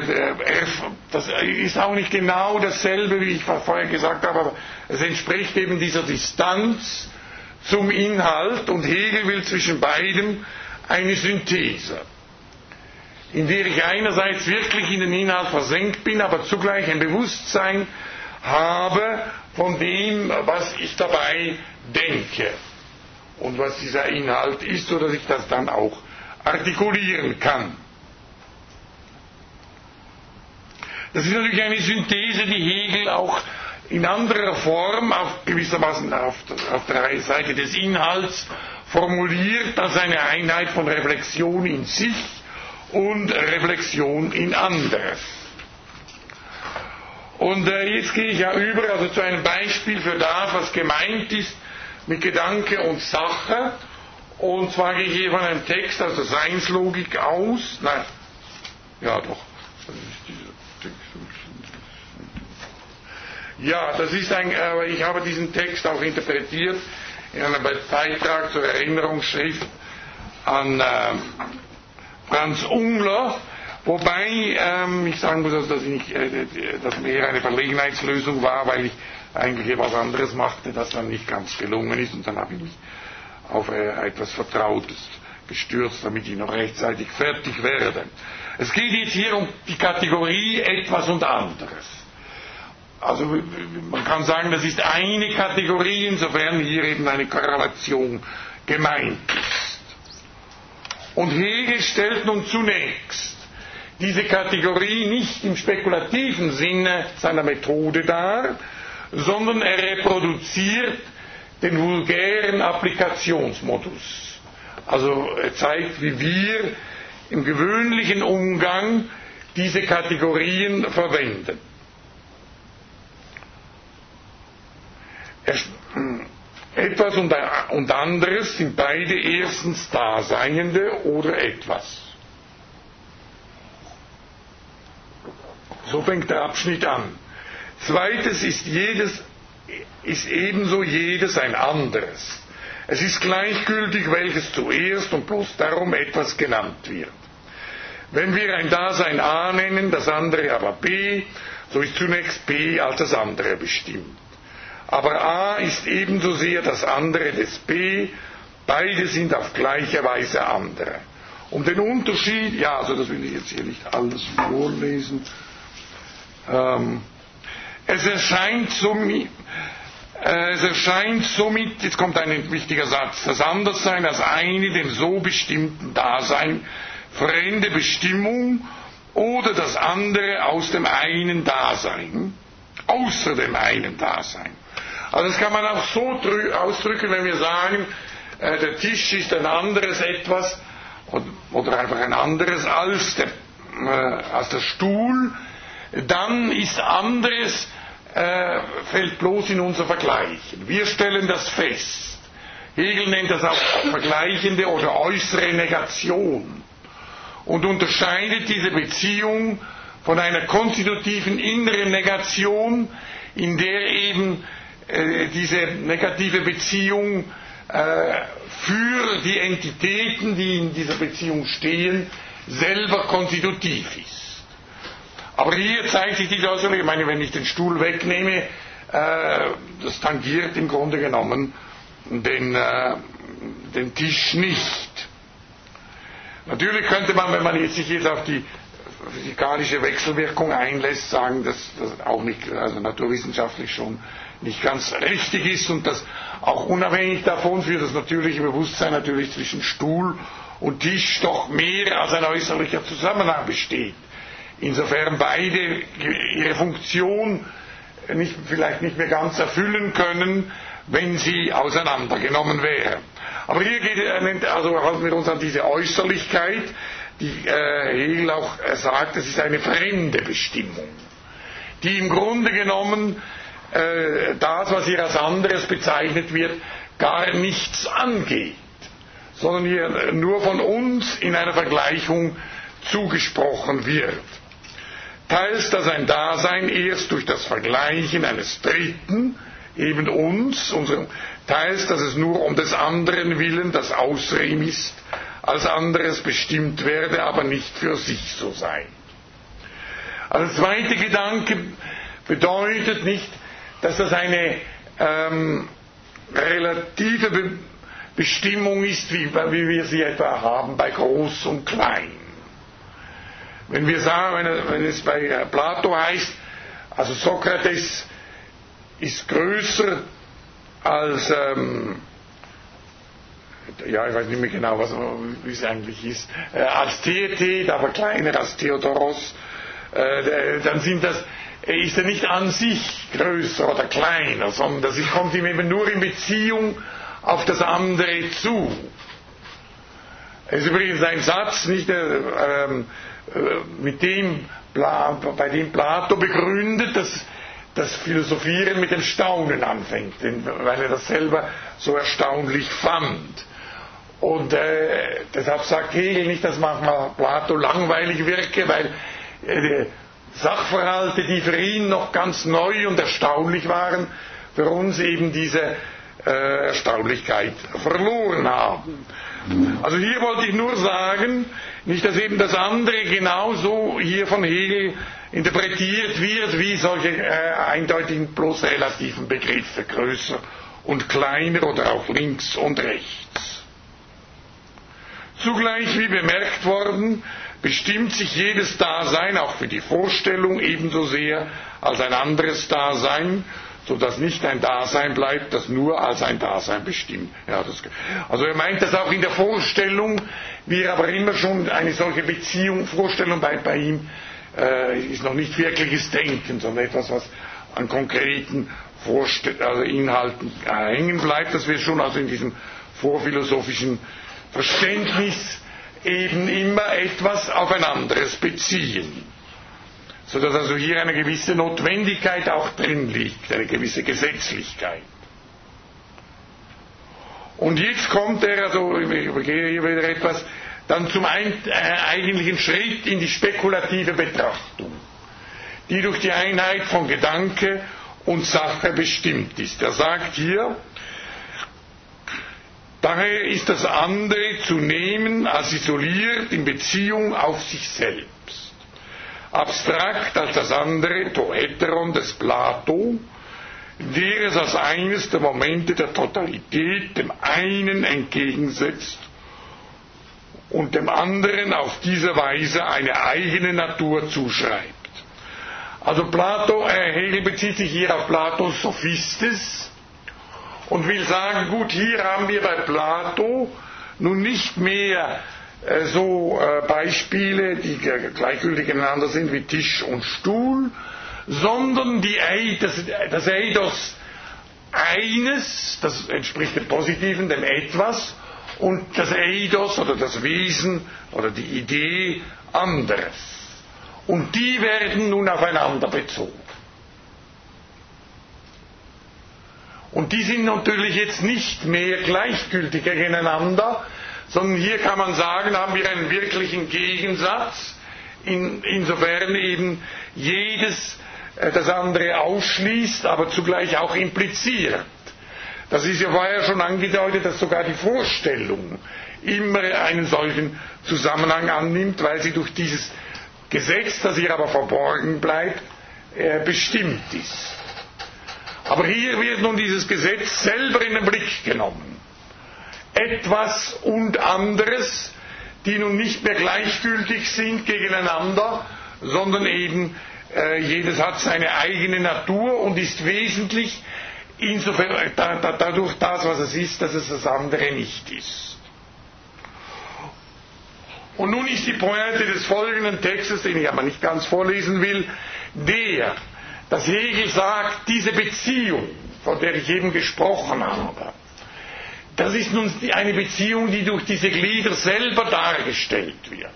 das ist auch nicht genau dasselbe, wie ich vorher gesagt habe, aber es entspricht eben dieser Distanz zum Inhalt und Hegel will zwischen beidem eine Synthese, in der ich einerseits wirklich in den Inhalt versenkt bin, aber zugleich ein Bewusstsein habe von dem, was ich dabei denke und was dieser Inhalt ist, sodass ich das dann auch artikulieren kann. Das ist natürlich eine Synthese, die Hegel auch in anderer Form, auf gewissermaßen auf, auf der Seite des Inhalts formuliert als eine Einheit von Reflexion in sich und Reflexion in anderes. Und äh, jetzt gehe ich ja über also zu einem Beispiel für das, was gemeint ist mit Gedanke und Sache. Und zwar gehe ich hier von einem Text aus der Seinslogik aus. Nein, ja doch. Ja, das ist ein, äh, ich habe diesen Text auch interpretiert in einem Beitrag zur Erinnerungsschrift an äh, Franz Ungler, wobei ähm, ich sagen muss, dass das, nicht, äh, dass mehr eine Verlegenheitslösung war, weil ich eigentlich etwas anderes machte, das dann nicht ganz gelungen ist und dann habe ich mich auf äh, etwas Vertrautes gestürzt, damit ich noch rechtzeitig fertig werde. Es geht jetzt hier um die Kategorie etwas und anderes. Also man kann sagen, das ist eine Kategorie, insofern hier eben eine Korrelation gemeint ist. Und Hegel stellt nun zunächst diese Kategorie nicht im spekulativen Sinne seiner Methode dar, sondern er reproduziert den vulgären Applikationsmodus. Also er zeigt, wie wir im gewöhnlichen Umgang diese Kategorien verwenden. Etwas und anderes sind beide erstens Daseinende oder etwas. So fängt der Abschnitt an. Zweites ist jedes, ist ebenso jedes ein anderes. Es ist gleichgültig, welches zuerst und bloß darum etwas genannt wird. Wenn wir ein Dasein A nennen, das andere aber B, so ist zunächst B als das andere bestimmt. Aber A ist ebenso sehr das andere des B, beide sind auf gleiche Weise andere. Um den Unterschied, ja, also das will ich jetzt hier nicht alles vorlesen, ähm, es erscheint somit, äh, es erscheint somit, jetzt kommt ein wichtiger Satz, das Anderssein als eine dem so bestimmten Dasein fremde Bestimmung oder das andere aus dem einen Dasein, außer dem einen Dasein. Also das kann man auch so ausdrücken, wenn wir sagen, äh, der Tisch ist ein anderes etwas oder einfach ein anderes als der, äh, als der Stuhl, dann ist anderes, äh, fällt bloß in unser Vergleichen. Wir stellen das fest. Hegel nennt das auch vergleichende oder äußere Negation und unterscheidet diese Beziehung von einer konstitutiven inneren Negation, in der eben äh, diese negative Beziehung äh, für die Entitäten, die in dieser Beziehung stehen, selber konstitutiv ist. Aber hier zeigt sich die Äußerung, ich meine, wenn ich den Stuhl wegnehme, äh, das tangiert im Grunde genommen den, äh, den Tisch nicht. Natürlich könnte man, wenn man sich jetzt auf die physikalische Wechselwirkung einlässt, sagen, dass das auch nicht, also naturwissenschaftlich schon nicht ganz richtig ist und dass auch unabhängig davon für das natürliche Bewusstsein natürlich zwischen Stuhl und Tisch doch mehr als ein äußerlicher Zusammenhang besteht. Insofern beide ihre Funktion nicht, vielleicht nicht mehr ganz erfüllen können, wenn sie auseinandergenommen wären. Aber hier geht, also halten wir uns an diese Äußerlichkeit, die äh, Hegel auch sagt, es ist eine fremde Bestimmung, die im Grunde genommen äh, das, was hier als anderes bezeichnet wird, gar nichts angeht, sondern hier nur von uns in einer Vergleichung zugesprochen wird. Teils, dass ein Dasein erst durch das Vergleichen eines Dritten, eben uns, unserem, teils, dass es nur um des anderen willen, das außer ihm ist, als anderes bestimmt werde, aber nicht für sich so sei. Also zweite Gedanke bedeutet nicht, dass das eine ähm, relative Be Bestimmung ist, wie, wie, wir sie etwa haben bei Groß und Klein. Wenn wir sagen, wenn, wenn es bei äh, Plato heißt, also Sokrates ist größer als, ähm, ja, ich weiß nicht mehr genau, was, wie es eigentlich ist, äh, als Theetet, aber kleiner als Theodoros, äh, dann sind das ist er nicht an sich größer oder kleiner, sondern das kommt ihm eben nur in Beziehung auf das andere zu. Es ist übrigens ein Satz, nicht, äh, äh, mit dem, bei dem Plato begründet, dass das Philosophieren mit dem Staunen anfängt, weil er das selber so erstaunlich fand. Und äh, deshalb sagt Hegel nicht, dass manchmal Plato langweilig wirke, weil äh, Sachverhalte, die für ihn noch ganz neu und erstaunlich waren, für uns eben diese äh, Erstaunlichkeit verloren haben. Also hier wollte ich nur sagen, nicht, dass eben das andere genauso hier von Hegel interpretiert wird, wie solche äh, eindeutigen bloß relativen Begriffe, größer und kleiner oder auch links und rechts. Zugleich, wie bemerkt worden, bestimmt sich jedes Dasein auch für die Vorstellung ebenso sehr als ein anderes Dasein, so dass nicht ein Dasein bleibt, das nur als ein Dasein bestimmt. Ja, das, also er meint das auch in der Vorstellung, wie er aber immer schon eine solche Beziehung, Vorstellung bei, bei ihm äh, ist noch nicht wirkliches Denken, sondern etwas, was an konkreten Vorstell also Inhalten hängen bleibt, dass wir schon also in diesem vorphilosophischen Verständnis eben immer etwas auf ein anderes beziehen. Sodass also hier eine gewisse Notwendigkeit auch drin liegt, eine gewisse Gesetzlichkeit. Und jetzt kommt er, also ich übergehe hier wieder etwas, dann zum äh, eigentlichen Schritt in die spekulative Betrachtung, die durch die Einheit von Gedanke und Sache bestimmt ist. Er sagt hier, Daher ist das andere zu nehmen als isoliert in Beziehung auf sich selbst. Abstrakt als das andere Toeteron des Plato, der es als eines der Momente der Totalität dem einen entgegensetzt und dem anderen auf diese Weise eine eigene Natur zuschreibt. Also Plato, äh, Hegel bezieht sich hier auf Platos Sophistes, und will sagen, gut, hier haben wir bei Plato nun nicht mehr äh, so äh, Beispiele, die gleichgültig ineinander sind wie Tisch und Stuhl, sondern die, das, das Eidos eines, das entspricht dem Positiven, dem Etwas, und das Eidos oder das Wesen oder die Idee anderes. Und die werden nun aufeinander bezogen. Und die sind natürlich jetzt nicht mehr gleichgültig gegeneinander, sondern hier kann man sagen, haben wir einen wirklichen Gegensatz, in, insofern eben jedes das andere ausschließt, aber zugleich auch impliziert. Das ist ja vorher schon angedeutet, dass sogar die Vorstellung immer einen solchen Zusammenhang annimmt, weil sie durch dieses Gesetz, das hier aber verborgen bleibt, äh, bestimmt ist. Aber hier wird nun dieses Gesetz selber in den Blick genommen. Etwas und anderes, die nun nicht mehr gleichgültig sind gegeneinander, sondern eben äh, jedes hat seine eigene Natur und ist wesentlich insofern äh, da, da, dadurch das, was es ist, dass es das andere nicht ist. Und nun ist die Pointe des folgenden Textes, den ich aber nicht ganz vorlesen will, der, dass Hegel sagt, diese Beziehung, von der ich eben gesprochen habe, das ist nun eine Beziehung, die durch diese Glieder selber dargestellt wird.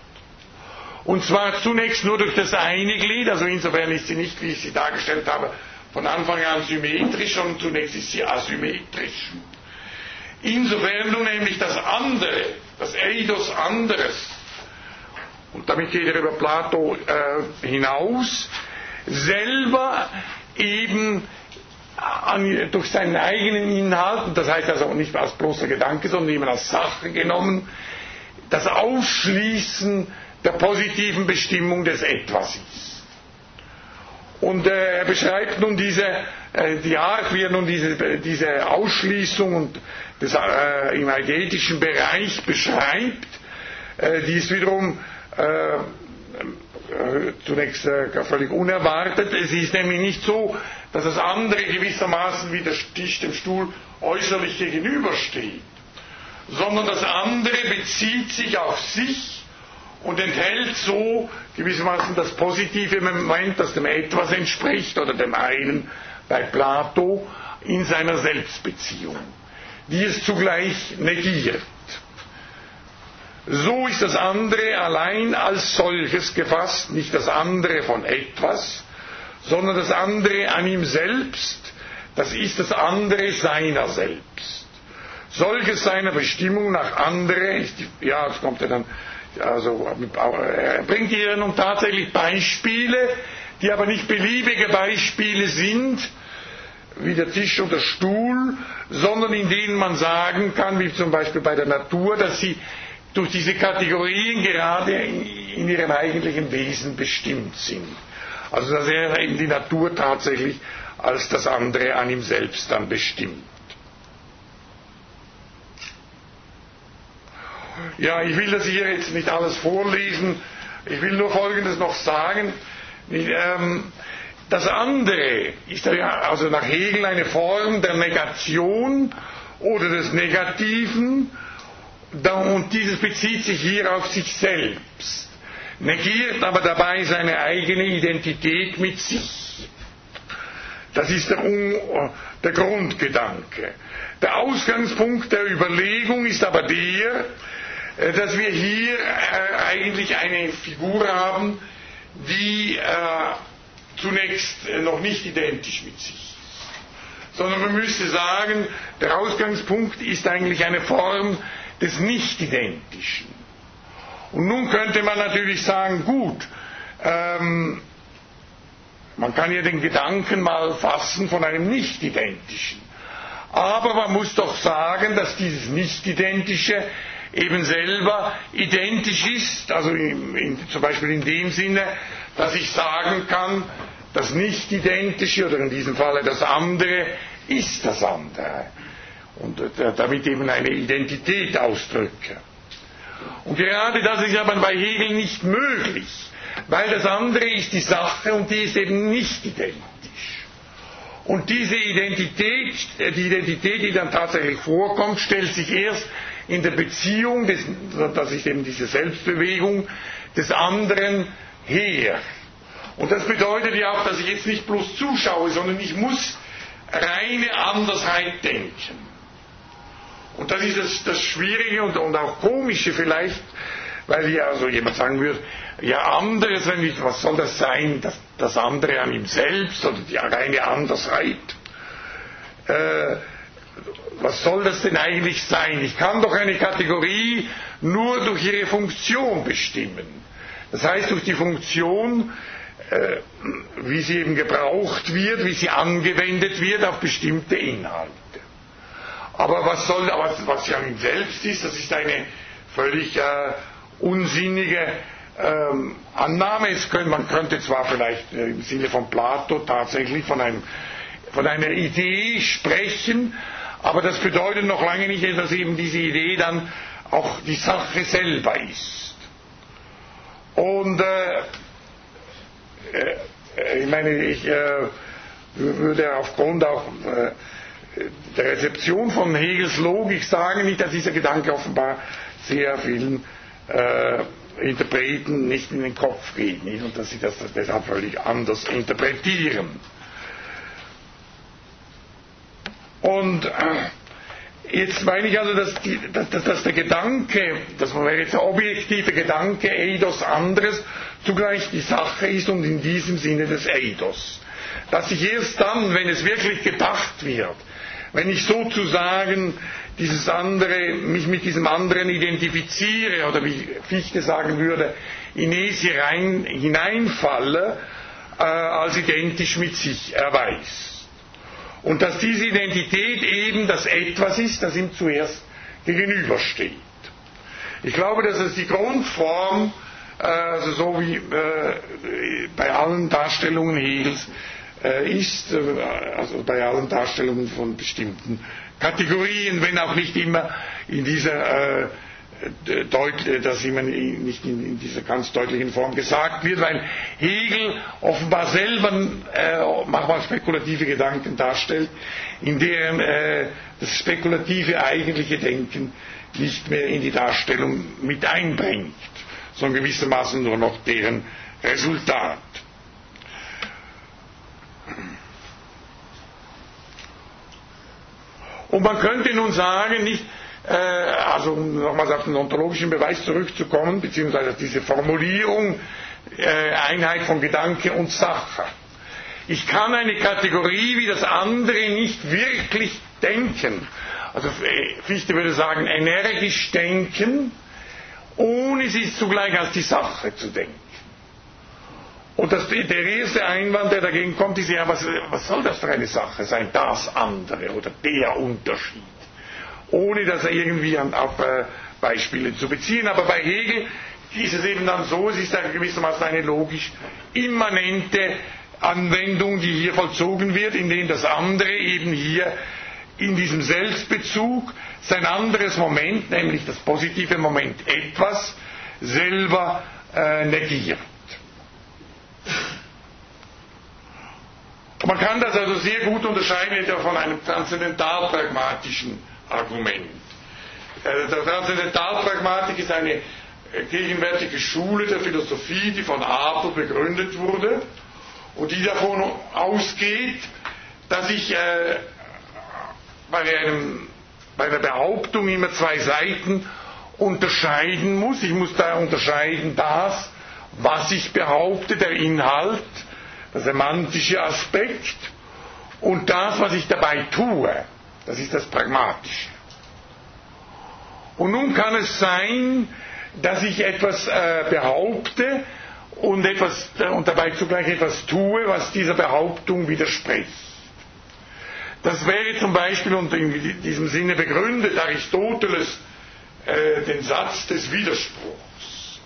Und zwar zunächst nur durch das eine Glied, also insofern ist sie nicht, wie ich sie dargestellt habe, von Anfang an symmetrisch, sondern zunächst ist sie asymmetrisch. Insofern nun nämlich das andere, das Eidos anderes, und damit geht er über Plato äh, hinaus, selber eben an, durch seinen eigenen Inhalt, das heißt also nicht als bloßer Gedanke, sondern eben als Sache genommen, das Ausschließen der positiven Bestimmung des Etwas ist. Und äh, er beschreibt nun diese, äh, die Art, wie er nun diese, diese Ausschließung und des, äh, im eigetischen Bereich beschreibt, äh, die ist wiederum äh, äh, zunächst völlig unerwartet. Es ist nämlich nicht so, dass das andere gewissermaßen wie der Tisch dem Stuhl äußerlich gegenübersteht, sondern das andere bezieht sich auf sich und enthält so gewissermaßen das positive Moment, das dem Etwas entspricht oder dem einen bei Plato in seiner Selbstbeziehung, die es zugleich negiert. So ist das andere allein als solches gefasst, nicht das andere von etwas, sondern das andere an ihm selbst, das ist das andere seiner selbst. Solches seiner Bestimmung nach andere, ja, das kommt ja dann, also, er bringt hier nun tatsächlich Beispiele, die aber nicht beliebige Beispiele sind, wie der Tisch und der Stuhl, sondern in denen man sagen kann, wie zum Beispiel bei der Natur, dass sie durch diese Kategorien gerade in ihrem eigentlichen Wesen bestimmt sind. Also dass er eben die Natur tatsächlich als das andere an ihm selbst dann bestimmt. Ja, ich will das hier jetzt nicht alles vorlesen. Ich will nur Folgendes noch sagen. Ähm, das andere ist also nach Hegel eine Form der Negation oder des Negativen und dieses bezieht sich hier auf sich selbst, negiert aber dabei seine eigene Identität mit sich. Das ist der, der Grundgedanke. Der Ausgangspunkt der Überlegung ist aber der, dass wir hier äh, eigentlich eine Figur haben, die äh, zunächst noch nicht identisch mit sich ist. Sondern man müsste sagen, der Ausgangspunkt ist eigentlich eine Form des Nicht-Identischen. Und nun könnte man natürlich sagen, gut, ähm, man kann ja den Gedanken mal fassen von einem Nicht-Identischen. Aber man muss doch sagen, dass dieses Nicht-Identische eben selber identisch ist, also in, in, zum Beispiel in dem Sinne, dass ich sagen kann, das Nicht-Identische oder in diesem Falle das andere ist das andere und äh, damit eben eine Identität ausdrücke. Und gerade das ist aber bei Hegel nicht möglich, weil das andere ist die Sache und die ist eben nicht identisch. Und diese Identität, äh, die Identität, die dann tatsächlich vorkommt, stellt sich erst in der Beziehung, des, das ist eben diese Selbstbewegung, des anderen her. Und das bedeutet ja auch, dass ich jetzt nicht bloß zuschaue, sondern ich muss reine Andersheit denken. Und das ist das, das Schwierige und, und, auch Komische vielleicht, weil ja also jemand sagen würde, ja anderes, wenn ich, was soll das sein, das, das andere an ihm selbst oder die reine Andersheit. Äh, was soll das denn eigentlich sein? Ich kann doch eine Kategorie nur durch ihre Funktion bestimmen. Das heißt, durch die Funktion, äh, wie sie eben gebraucht wird, wie sie angewendet wird auf bestimmte Inhalte. Aber was soll, was, was ja ihm selbst ist, das ist eine völlig äh, unsinnige ähm, Annahme. Könnte, man könnte zwar vielleicht äh, im Sinne von Plato tatsächlich von, einem, von einer Idee sprechen, aber das bedeutet noch lange nicht, dass eben diese Idee dann auch die Sache selber ist. Und äh, äh, ich meine, ich äh, würde aufgrund auch äh, der Rezeption von Hegels Logik sagen, nicht, dass dieser Gedanke offenbar sehr vielen äh, Interpreten nicht in den Kopf geht nicht? und dass sie das deshalb völlig anders interpretieren. Und äh, jetzt meine ich also, dass, die, dass, dass der Gedanke, das wäre jetzt der objektive Gedanke Eidos anderes, zugleich die Sache ist und in diesem Sinne des Eidos. Dass sich erst dann, wenn es wirklich gedacht wird, wenn ich sozusagen dieses andere, mich mit diesem anderen identifiziere oder wie Fichte sagen würde, in rein, hineinfalle, äh, als identisch mit sich erweist. Und dass diese Identität eben das Etwas ist, das ihm zuerst gegenübersteht. Ich glaube, dass es die Grundform, äh, also so wie äh, bei allen Darstellungen Hegels, äh, ist, also bei allen Darstellungen von bestimmten Kategorien, wenn auch nicht immer in dieser äh, dass immer nicht in, dieser ganz deutlichen Form gesagt wird, weil Hegel offenbar selber äh, manchmal spekulative Gedanken darstellt, in deren äh, das spekulative eigentliche Denken nicht mehr in die Darstellung mit einbringt, sondern gewissermaßen nur noch deren Resultat. Und man könnte nun sagen, nicht, äh, also um nochmals auf den ontologischen Beweis zurückzukommen, beziehungsweise diese Formulierung äh, Einheit von Gedanke und Sache. Ich kann eine Kategorie wie das andere nicht wirklich denken. Also äh, Fichte würde sagen, energisch denken, ohne sie zugleich als die Sache zu denken. Und das, der erste Einwand, der dagegen kommt, ist ja, was, was soll das für eine Sache sein, das andere oder der Unterschied? Ohne dass er irgendwie an, auf äh, Beispiele zu beziehen. Aber bei Hegel ist es eben dann so, es ist eine gewissermaßen eine logisch immanente Anwendung, die hier vollzogen wird, indem das andere eben hier in diesem Selbstbezug sein anderes Moment, nämlich das positive Moment etwas, selber äh, negiert. Man kann das also sehr gut unterscheiden von einem transzendentalpragmatischen Argument. Äh, der Transzendentalpragmatik ist eine gegenwärtige Schule der Philosophie, die von Apel begründet wurde und die davon ausgeht, dass ich äh, bei, einem, bei einer Behauptung immer zwei Seiten unterscheiden muss. Ich muss da unterscheiden das, was ich behaupte, der Inhalt, der semantische Aspekt und das, was ich dabei tue. Das ist das Pragmatische. Und nun kann es sein, dass ich etwas äh, behaupte und, etwas, äh, und dabei zugleich etwas tue, was dieser Behauptung widerspricht. Das wäre zum Beispiel, und in diesem Sinne begründet Aristoteles äh, den Satz des Widerspruchs,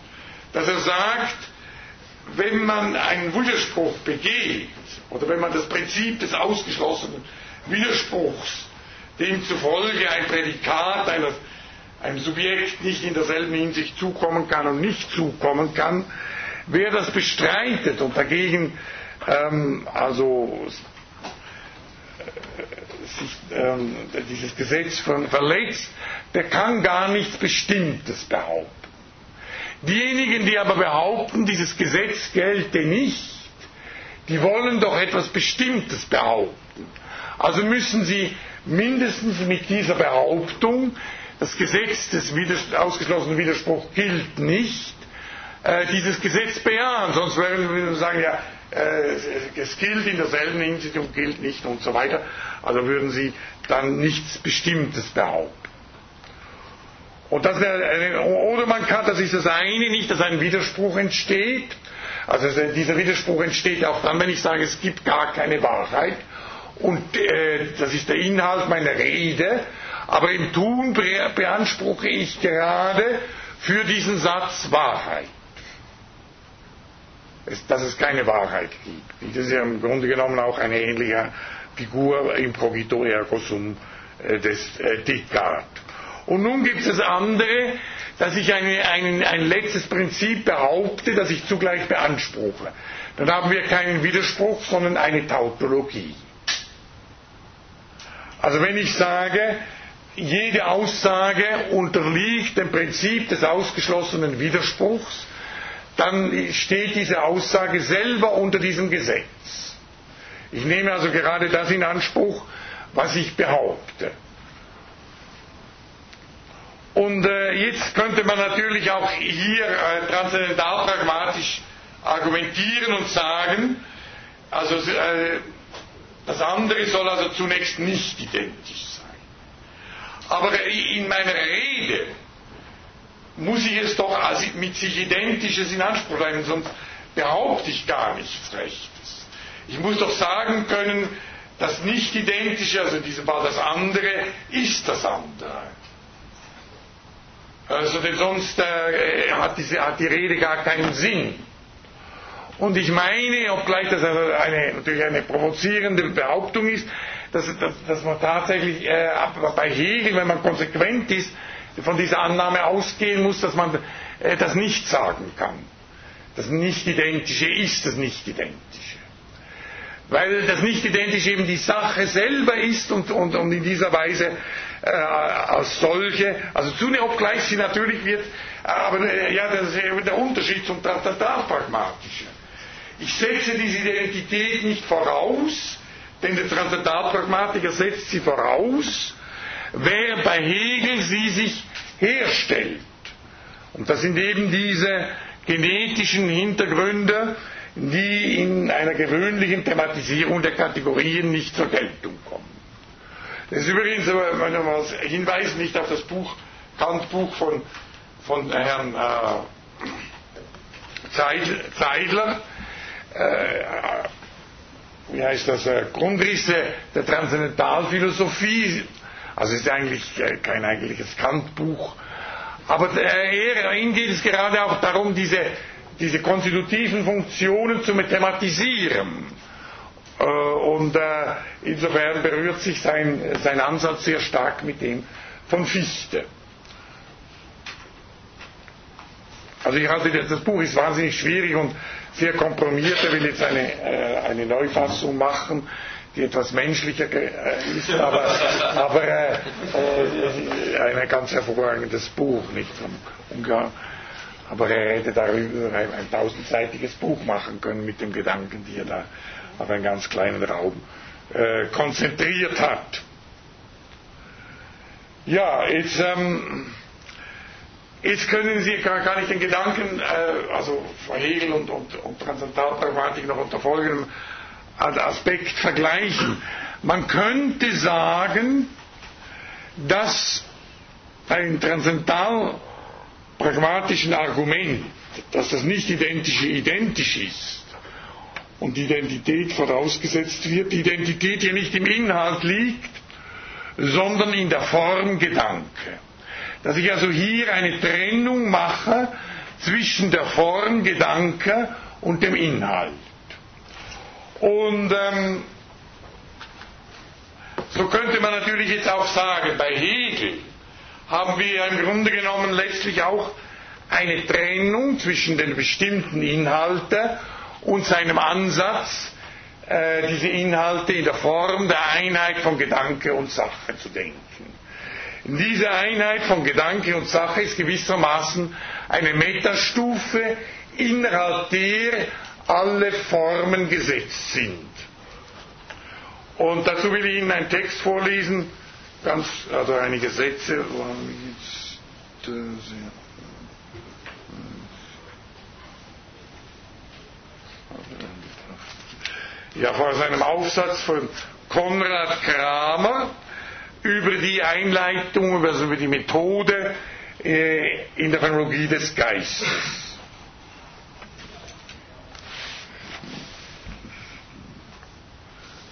dass er sagt, wenn man einen Widerspruch begeht, oder wenn man das Prinzip des ausgeschlossenen Widerspruchs, demzufolge ein Prädikat einer einem Subjekt nicht in derselben Hinsicht zukommen kann und nicht zukommen kann, wer das bestreitet und dagegen ähm, also äh, sich, ähm, dieses Gesetz verletzt, der kann gar nichts Bestimmtes behaupten. Diejenigen, die aber behaupten, dieses Gesetz gelte nicht, die wollen doch etwas Bestimmtes behaupten. Also müssen sie mindestens mit dieser Behauptung das Gesetz des ausgeschlossenen Widerspruchs gilt nicht, äh, dieses Gesetz bejahen. Sonst würden wir sagen, ja, äh, es gilt in derselben Hinsicht und gilt nicht und so weiter. Also würden sie dann nichts Bestimmtes behaupten. Und das, oder man kann, das ist das eine, nicht, dass ein Widerspruch entsteht. Also dieser Widerspruch entsteht auch dann, wenn ich sage, es gibt gar keine Wahrheit. Und äh, das ist der Inhalt meiner Rede. Aber im Tun beanspruche ich gerade für diesen Satz Wahrheit. dass es keine Wahrheit gibt. Das ist ja im Grunde genommen auch eine ähnliche Figur im Cogito ergo sum äh, des äh, Descartes. Und nun gibt es das andere, dass ich eine, ein, ein letztes Prinzip behaupte, das ich zugleich beanspruche. Dann haben wir keinen Widerspruch, sondern eine Tautologie. Also wenn ich sage, jede Aussage unterliegt dem Prinzip des ausgeschlossenen Widerspruchs, dann steht diese Aussage selber unter diesem Gesetz. Ich nehme also gerade das in Anspruch, was ich behaupte. Und äh, jetzt könnte man natürlich auch hier äh, transzendental pragmatisch argumentieren und sagen, also äh, das andere soll also zunächst nicht identisch sein. Aber in meiner Rede muss ich es doch als mit sich Identisches in Anspruch nehmen, sonst behaupte ich gar nichts Rechtes. Ich muss doch sagen können, das Nicht-Identische, also in diesem Fall das andere, ist das andere. Also denn sonst äh, hat, diese, hat die Rede gar keinen Sinn. Und ich meine, obgleich das eine, natürlich eine provozierende Behauptung ist, dass, dass, dass man tatsächlich äh, bei Hegel, wenn man konsequent ist, von dieser Annahme ausgehen muss, dass man äh, das nicht sagen kann. Das Nicht-Identische ist das Nicht-Identische. Weil das Nicht-Identische eben die Sache selber ist und, und, und in dieser Weise äh, als solche, also zunächst, obgleich sie natürlich wird, aber äh, ja, das ist eben der Unterschied zum Transzendentalpragmatischen. Ich setze diese Identität nicht voraus, denn der Transzendentalpragmatiker setzt sie voraus, während bei Hegel sie sich herstellt. Und das sind eben diese genetischen Hintergründe, die in einer gewöhnlichen Thematisierung der Kategorien nicht zur Geltung kommen. Das ist übrigens aber als Hinweis nicht auf das Buch, Kant-Buch von, von Herrn äh, Zeidler, äh, wie heißt das, äh, Grundrisse der Transzendentalphilosophie. Also es ist eigentlich äh, kein eigentliches Kantbuch. Aber er, ihm geht es gerade auch darum, diese, diese konstitutiven Funktionen zu mathematisieren. Äh, und äh, insofern berührt sich sein, sein Ansatz sehr stark mit dem von Fichte. Also ich halte das Buch ist wahnsinnig schwierig und sehr kompromiert. Er will jetzt eine, äh, eine Neufassung machen, die etwas menschlicher äh, ist, aber, <laughs> aber äh, äh, ein ganz hervorragendes Buch, nicht vom Ungarn. Aber er hätte darüber ein, ein tausendseitiges Buch machen können mit den Gedanken, die er da auf einen ganz kleinen Raum äh, konzentriert hat. Ja, jetzt, ähm, jetzt können Sie, kann, kann ich den Gedanken, äh, also von Hegel und, und, und Transzendentalpragmatik noch unter folgendem Aspekt vergleichen. Man könnte sagen, dass ein transzendental pragmatischen Argument, dass das nicht identische identisch ist und Identität vorausgesetzt wird, die Identität hier nicht im Inhalt liegt, sondern in der Formgedanke. Dass ich also hier eine Trennung mache zwischen der Formgedanke und dem Inhalt. Und ähm, so könnte man natürlich jetzt auch sagen, bei Hegel haben wir im Grunde genommen letztlich auch eine Trennung zwischen den bestimmten Inhalten und seinem Ansatz, äh, diese Inhalte in der Form der Einheit von Gedanke und Sache zu denken. Diese Einheit von Gedanke und Sache ist gewissermaßen eine Metastufe, innerhalb der alle Formen gesetzt sind. Und dazu will ich Ihnen einen Text vorlesen, ganz, also einige Sätze, ja, vor seinem Aufsatz von Konrad Kramer über die Einleitung, also über die Methode äh, in der Phänologie des Geistes.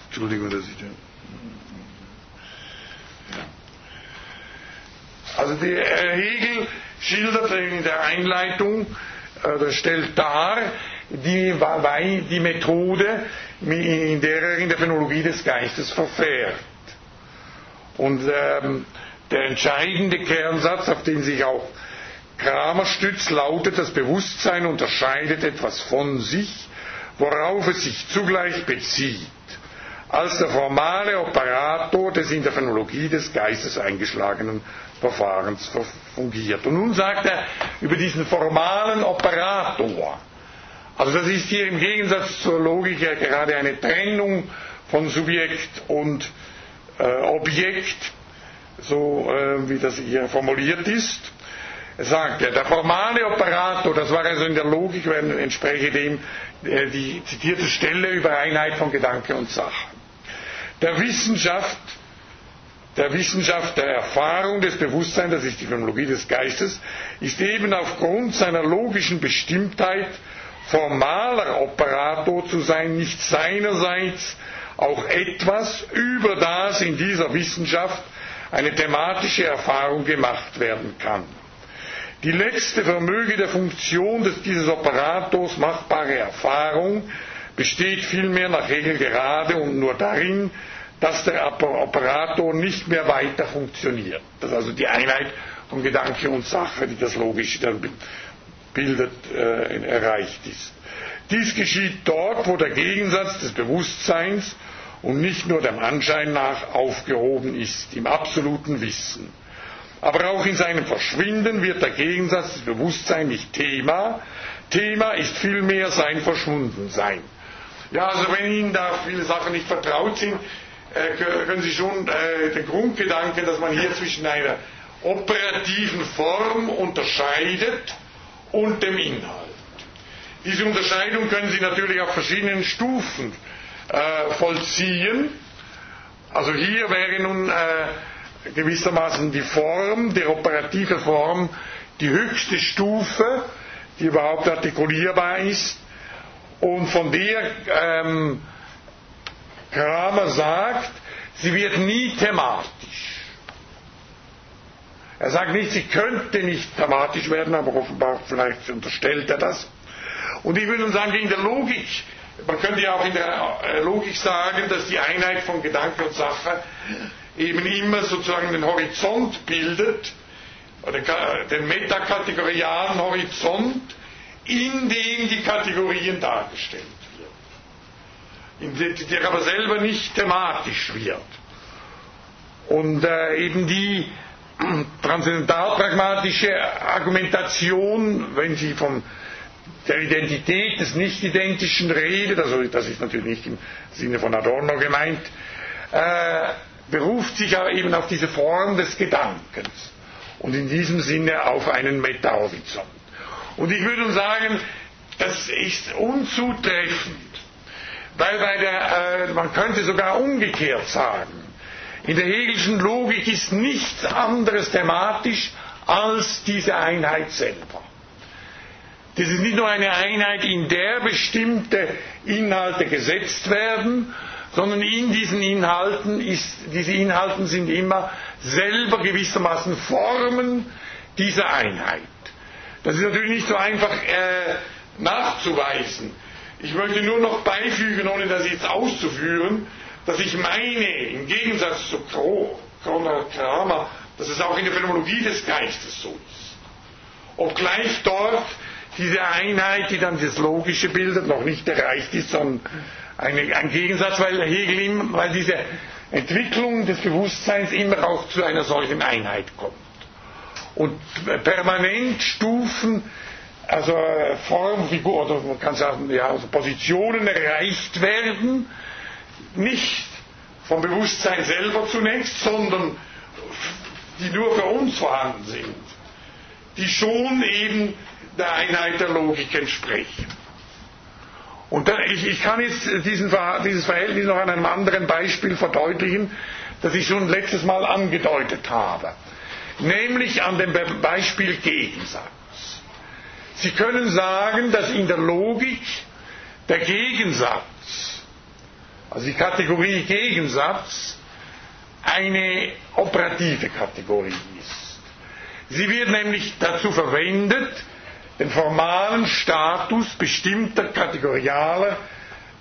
Entschuldigung, dass ich da. Also der Hegel schildert in der Einleitung, oder stellt dar, die, die Methode, in der er in der Phänologie des Geistes verfährt. Und ähm, der entscheidende Kernsatz, auf den sich auch Kramer stützt, lautet, das Bewusstsein unterscheidet etwas von sich, worauf es sich zugleich bezieht als der formale Operator des in der Phänologie des Geistes eingeschlagenen Verfahrens fungiert. Und nun sagt er über diesen formalen Operator, also das ist hier im Gegensatz zur Logik ja gerade eine Trennung von Subjekt und äh, Objekt, so äh, wie das hier formuliert ist. Sagt er, der formale Operator, das war also in der Logik, entspreche dem äh, die zitierte Stelle über Einheit von Gedanke und Sache der Wissenschaft, der Wissenschaft der Erfahrung des Bewusstseins, das ist die Phänomenologie des Geistes, ist eben aufgrund seiner logischen Bestimmtheit formaler Operator zu sein, nicht seinerseits auch etwas, über das in dieser Wissenschaft eine thematische Erfahrung gemacht werden kann. Die letzte Vermöge der Funktion des, dieses Operators machbare Erfahrung besteht vielmehr nach Hegel gerade und nur darin, dass der Operator nicht mehr weiter funktioniert. Dass also die Einheit von Gedanke und Sache, die das Logische dann bildet, äh, erreicht ist. Dies geschieht dort, wo der Gegensatz des Bewusstseins und nicht nur dem Anschein nach aufgehoben ist, im absoluten Wissen. Aber auch in seinem Verschwinden wird der Gegensatz des Bewusstseins nicht Thema. Thema ist vielmehr sein Verschwundensein. Ja, also wenn Ihnen da viele Sachen nicht vertraut sind, äh, können Sie schon äh, den Grundgedanken, dass man hier zwischen einer operativen Form unterscheidet und dem Inhalt. Diese Unterscheidung können Sie natürlich auf verschiedenen Stufen äh, vollziehen. Also hier wäre nun äh, gewissermaßen die Form, die operative Form, die höchste Stufe, die überhaupt artikulierbar ist und von der ähm, Kramer sagt, sie wird nie thematisch. Er sagt nicht, sie könnte nicht thematisch werden, aber offenbar vielleicht unterstellt er das. Und ich würde sagen, in der Logik man könnte ja auch in der äh, Logik sagen, dass die Einheit von Gedanke und Sache eben immer sozusagen den Horizont bildet, oder den metakategorialen Horizont, in dem die Kategorien dargestellt werden, der aber selber nicht thematisch wird. Und äh, eben die transzendentalpragmatische Argumentation, wenn sie von der Identität des Nicht-Identischen redet, also das ist natürlich nicht im Sinne von Adorno gemeint, äh, beruft sich aber eben auf diese Form des Gedankens und in diesem Sinne auf einen Meta-Horizont. Und ich würde sagen, das ist unzutreffend, weil bei der, äh, man könnte sogar umgekehrt sagen, in der Hegelschen Logik ist nichts anderes thematisch als diese Einheit selber. Das ist nicht nur eine Einheit, in der bestimmte Inhalte gesetzt werden, sondern in diesen Inhalten ist, diese Inhalten sind immer selber gewissermaßen Formen dieser Einheit. Das ist natürlich nicht so einfach äh, nachzuweisen. Ich möchte nur noch beifügen, ohne das jetzt auszuführen, dass ich meine, im Gegensatz zu Konrad Kramer, dass es auch in der Phänomenologie des Geistes so ist. Obgleich dort diese Einheit, die dann das Logische bildet, noch nicht erreicht ist, sondern eine, ein Gegensatz, weil Hegel, weil diese Entwicklung des Bewusstseins immer auch zu einer solchen Einheit kommt. Und permanent Stufen, also Form, Figur, oder man kann sagen, ja, also Positionen erreicht werden, nicht vom Bewusstsein selber zunächst, sondern die nur für uns vorhanden sind, die schon eben der Einheit der Logik entsprechen. Und dann, ich, ich, kann jetzt diesen, dieses Verhältnis noch an einem anderen Beispiel verdeutlichen, das ich schon letztes Mal angedeutet habe, nämlich an dem Beispiel Gegensatz. Sie können sagen, dass in der Logik der Gegensatz also die Kategorie Gegensatz eine operative Kategorie ist. Sie wird nämlich dazu verwendet, den formalen Status bestimmter kategorialer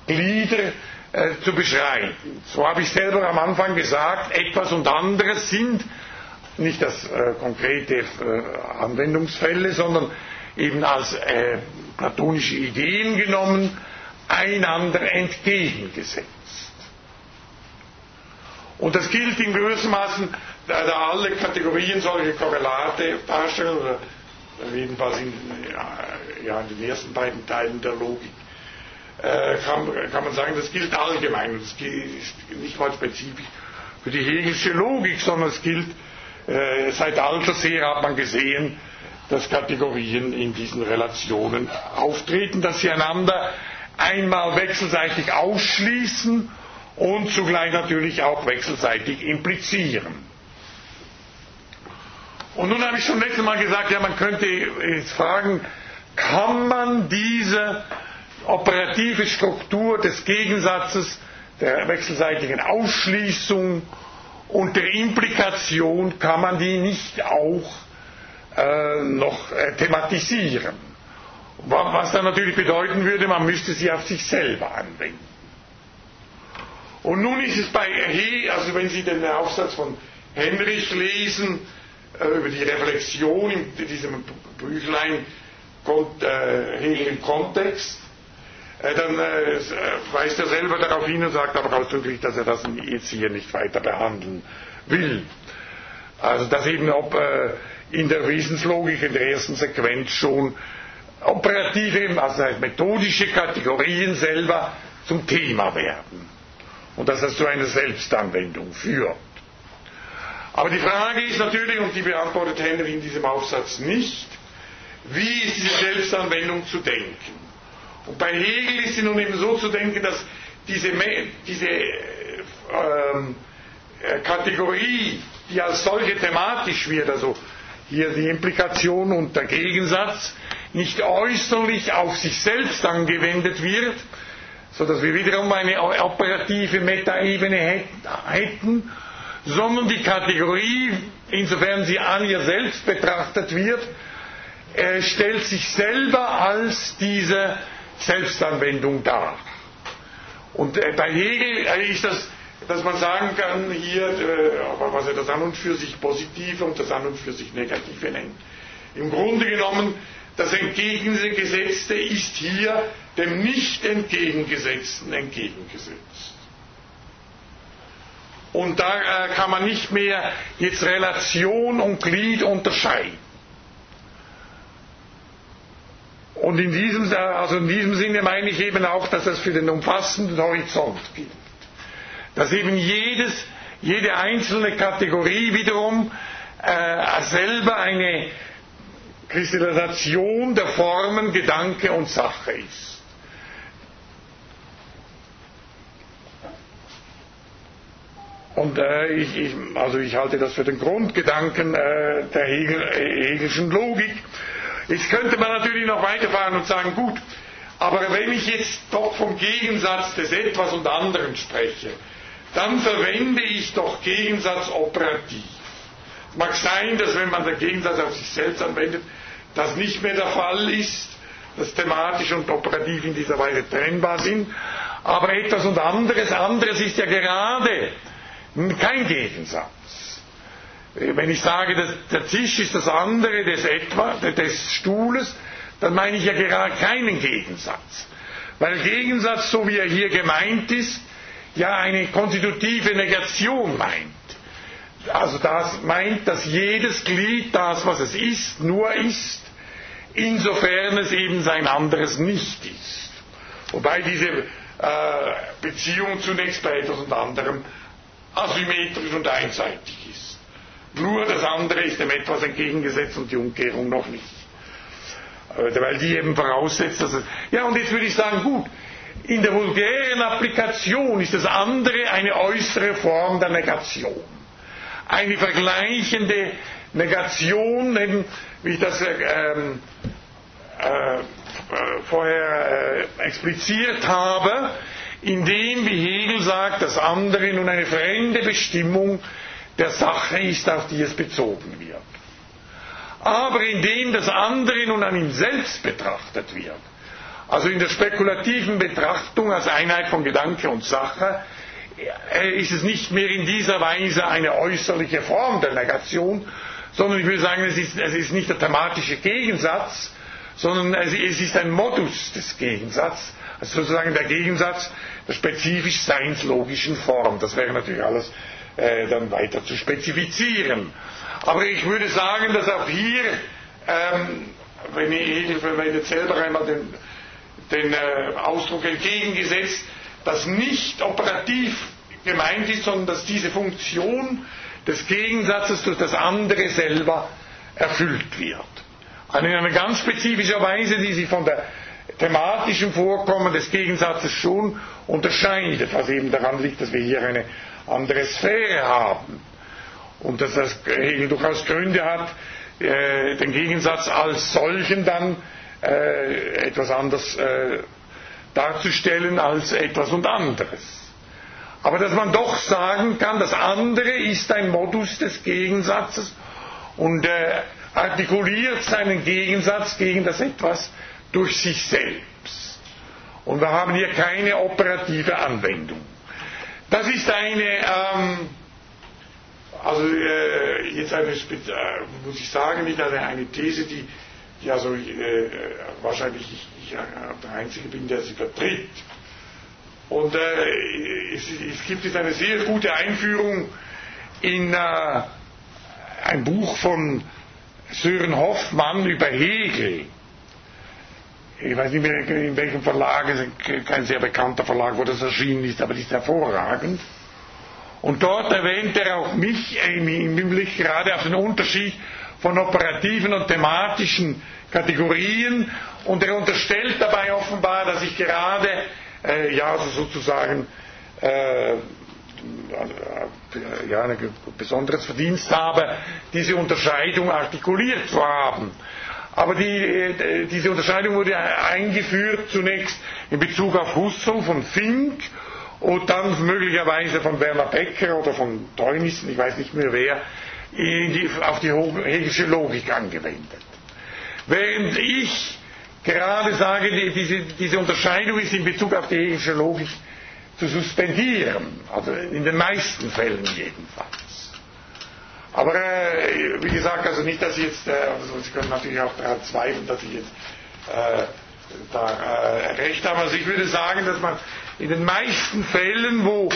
Glieder äh, zu beschreiben. So habe ich selber am Anfang gesagt, etwas und anderes sind nicht als äh, konkrete äh, Anwendungsfälle, sondern eben als äh, platonische Ideen genommen, einander entgegengesetzt. Und das gilt in gewissermaßen, Maßen, da alle Kategorien solche Korrelate darstellen, oder jedenfalls in, ja, in den ersten beiden Teilen der Logik, äh, kann, kann, man sagen, das gilt allgemein. Das gilt nicht mal spezifisch für die hegelische Logik, sondern es gilt, äh, seit alters her hat man gesehen, dass Kategorien in diesen Relationen auftreten, dass sie einander einmal wechselseitig ausschließen und zugleich natürlich auch wechselseitig implizieren. Und nun habe ich schon letztes Mal gesagt, ja, man könnte jetzt fragen, kann man diese operative Struktur des Gegensatzes, der wechselseitigen Ausschließung und der Implikation, kann man die nicht auch äh, noch äh, thematisieren? Was dann natürlich bedeuten würde, man müsste sie auf sich selber anwenden. Und nun ist es bei He, also wenn Sie den Aufsatz von Henrich lesen, über die Reflexion in diesem Büchlein äh, Hegel im Kontext, äh, dann äh, weist er selber darauf hin und sagt aber ausdrücklich, dass er das jetzt hier nicht weiter behandeln will. Also dass eben ob äh, in der Wesenslogik in der ersten Sequenz schon operative, also methodische Kategorien selber zum Thema werden und dass das zu einer Selbstanwendung führt. Aber die Frage ist natürlich, und die beantwortet Henry in diesem Aufsatz nicht, wie ist diese Selbstanwendung zu denken? Und bei Hegel ist sie nun eben so zu denken, dass diese, diese ähm, äh, Kategorie, die als solche thematisch wird, also hier die Implikation und der Gegensatz, nicht äußerlich auf sich selbst angewendet wird, sodass wir wiederum eine operative Metaebene hätten, sondern die Kategorie, insofern sie an ihr selbst betrachtet wird, äh, stellt sich selber als diese Selbstanwendung dar. Und äh, bei Hegel äh, ist das, dass man sagen kann, hier, was er das an und für sich Positive und das an und für sich Negative nennt. Im Grunde genommen, das Entgegengesetzte ist hier dem nicht entgegengesetzten entgegengesetzt. Und da äh, kann man nicht mehr jetzt Relation und Glied unterscheiden. Und in diesem, also in diesem Sinne meine ich eben auch, dass das für den umfassenden Horizont gilt. Dass eben jedes, jede einzelne Kategorie wiederum äh, selber eine Kristallisation der Formen, Gedanke und Sache ist. Und äh, ich, ich, also ich halte das für den Grundgedanken äh, der Hegel, äh, Hegelschen Logik. Jetzt könnte man natürlich noch weiterfahren und sagen, gut, aber wenn ich jetzt doch vom Gegensatz des Etwas und anderen spreche, dann verwende ich doch Gegensatz operativ. Mag sein, dass wenn man den Gegensatz auf sich selbst anwendet, das nicht mehr der Fall ist, dass thematisch und operativ in dieser Weise trennbar sind, aber etwas und anderes, anderes ist ja gerade kein Gegensatz. Wenn ich sage, dass der Tisch ist das andere des, etwa, des Stuhles, dann meine ich ja gerade keinen Gegensatz. Weil Gegensatz, so wie er hier gemeint ist, ja eine konstitutive Negation meint. Also das meint, dass jedes Glied das, was es ist, nur ist, insofern es eben sein anderes nicht ist. Wobei diese äh, Beziehung zunächst bei etwas und anderem asymmetrisch und einseitig ist. Nur das andere ist dem etwas entgegengesetzt und die Umkehrung noch nicht. Weil die eben voraussetzt, dass es. Ja, und jetzt würde ich sagen, gut, in der vulgären Applikation ist das andere eine äußere Form der Negation. Eine vergleichende Negation, wie ich das ähm, äh, vorher äh, expliziert habe, indem, wie Hegel sagt, das andere nun eine fremde Bestimmung der Sache ist, auf die es bezogen wird. Aber indem das andere nun an ihm selbst betrachtet wird, also in der spekulativen Betrachtung als Einheit von Gedanke und Sache, äh, ist es nicht mehr in dieser Weise eine äußerliche Form der Negation, sondern ich würde sagen, es ist, es ist nicht der thematische Gegensatz, sondern es ist ein Modus des Gegensatzes, also sozusagen der Gegensatz der spezifisch seinslogischen Form. Das wäre natürlich alles äh, dann weiter zu spezifizieren. Aber ich würde sagen, dass auch hier, ähm, wenn Hegel verwendet selber einmal den, den äh, Ausdruck entgegengesetzt, dass nicht operativ gemeint ist, sondern dass diese Funktion des Gegensatzes durch das andere selber erfüllt wird. Also in einer ganz spezifischen Weise, die sich von der thematischen Vorkommen des Gegensatzes schon unterscheidet, was eben daran liegt, dass wir hier eine andere Sphäre haben und dass das Hegel durchaus Gründe hat, äh, den Gegensatz als solchen dann äh, etwas anders äh, darzustellen als etwas und anderes. Aber dass man doch sagen kann, das andere ist ein Modus des Gegensatzes und äh, artikuliert seinen Gegensatz gegen das etwas durch sich selbst. Und wir haben hier keine operative Anwendung. Das ist eine, ähm, also äh, jetzt eine, äh, muss ich sagen, nicht eine, eine These, die, die also äh, wahrscheinlich ich, ich der Einzige bin, der sie vertritt. Und äh, es, es, gibt jetzt eine sehr gute Einführung in äh, ein Buch von Sören Hoffmann über Hegel ich weiß nicht mehr in welchem Verlag, es ist kein sehr bekannter Verlag, wo das erschienen ist, aber das ist hervorragend. Und dort erwähnt er auch mich im Hinblick gerade auf den Unterschied von operativen und thematischen Kategorien und er unterstellt dabei offenbar, dass ich gerade, äh, ja, also sozusagen, äh, ja, ein besonderes Verdienst habe, diese Unterscheidung artikuliert zu haben. Aber die, äh, diese Unterscheidung wurde eingeführt zunächst in Bezug auf Husserl von Fink und dann möglicherweise von Werner Becker oder von Teunissen, ich weiß nicht mehr wer, die, auf die Hegelische Logik angewendet. Während ich gerade sage, die, diese, diese, Unterscheidung ist in Bezug auf die Hegelische Logik zu suspendieren. Also in den meisten Fällen jedenfalls. Aber äh, wie gesagt, also nicht, dass ich jetzt, äh, Sie können natürlich auch daran zweifeln, dass ich jetzt äh, da äh, recht habe. Also ich würde sagen, dass man in den meisten Fällen, wo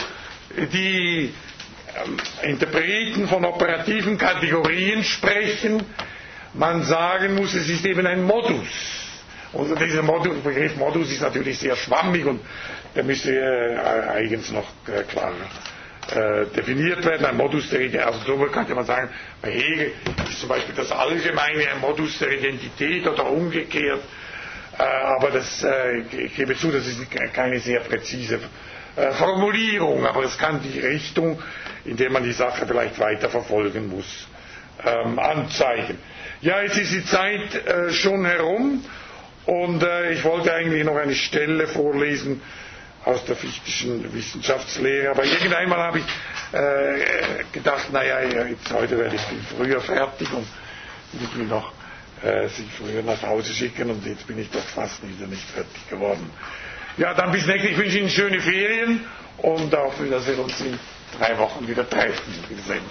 die ähm, Interpreten von operativen Kategorien sprechen, man sagen muss, es ist eben ein Modus. Und dieser Modus, Begriff Modus ist natürlich sehr schwammig und der müsste äh, eigens noch äh, klarer äh, definiert werden. Ein Modus der Identität, also so könnte man sagen, bei Hegel ist zum Beispiel das Allgemeine ein Modus der Identität oder umgekehrt. Äh, aber das, äh, ich gebe zu, das ist keine sehr präzise äh, Formulierung, aber es kann die Richtung, in der man die Sache vielleicht weiter verfolgen muss, ähm, anzeigen. Ja, jetzt ist die Zeit äh, schon herum und ich wollte eigentlich noch eine Stelle vorlesen aus der fichtischen Wissenschaftslehre, aber irgendeinmal habe ich äh, gedacht, naja, jetzt heute werde ich viel früher fertig und ich will noch äh, Sie früher nach Hause schicken und jetzt bin ich doch fast wieder nicht fertig geworden. Ja, dann bis nächstes. Ich wünsche Ihnen schöne Ferien und auf dass wir uns in drei Wochen wieder treffen. Wiedersehen.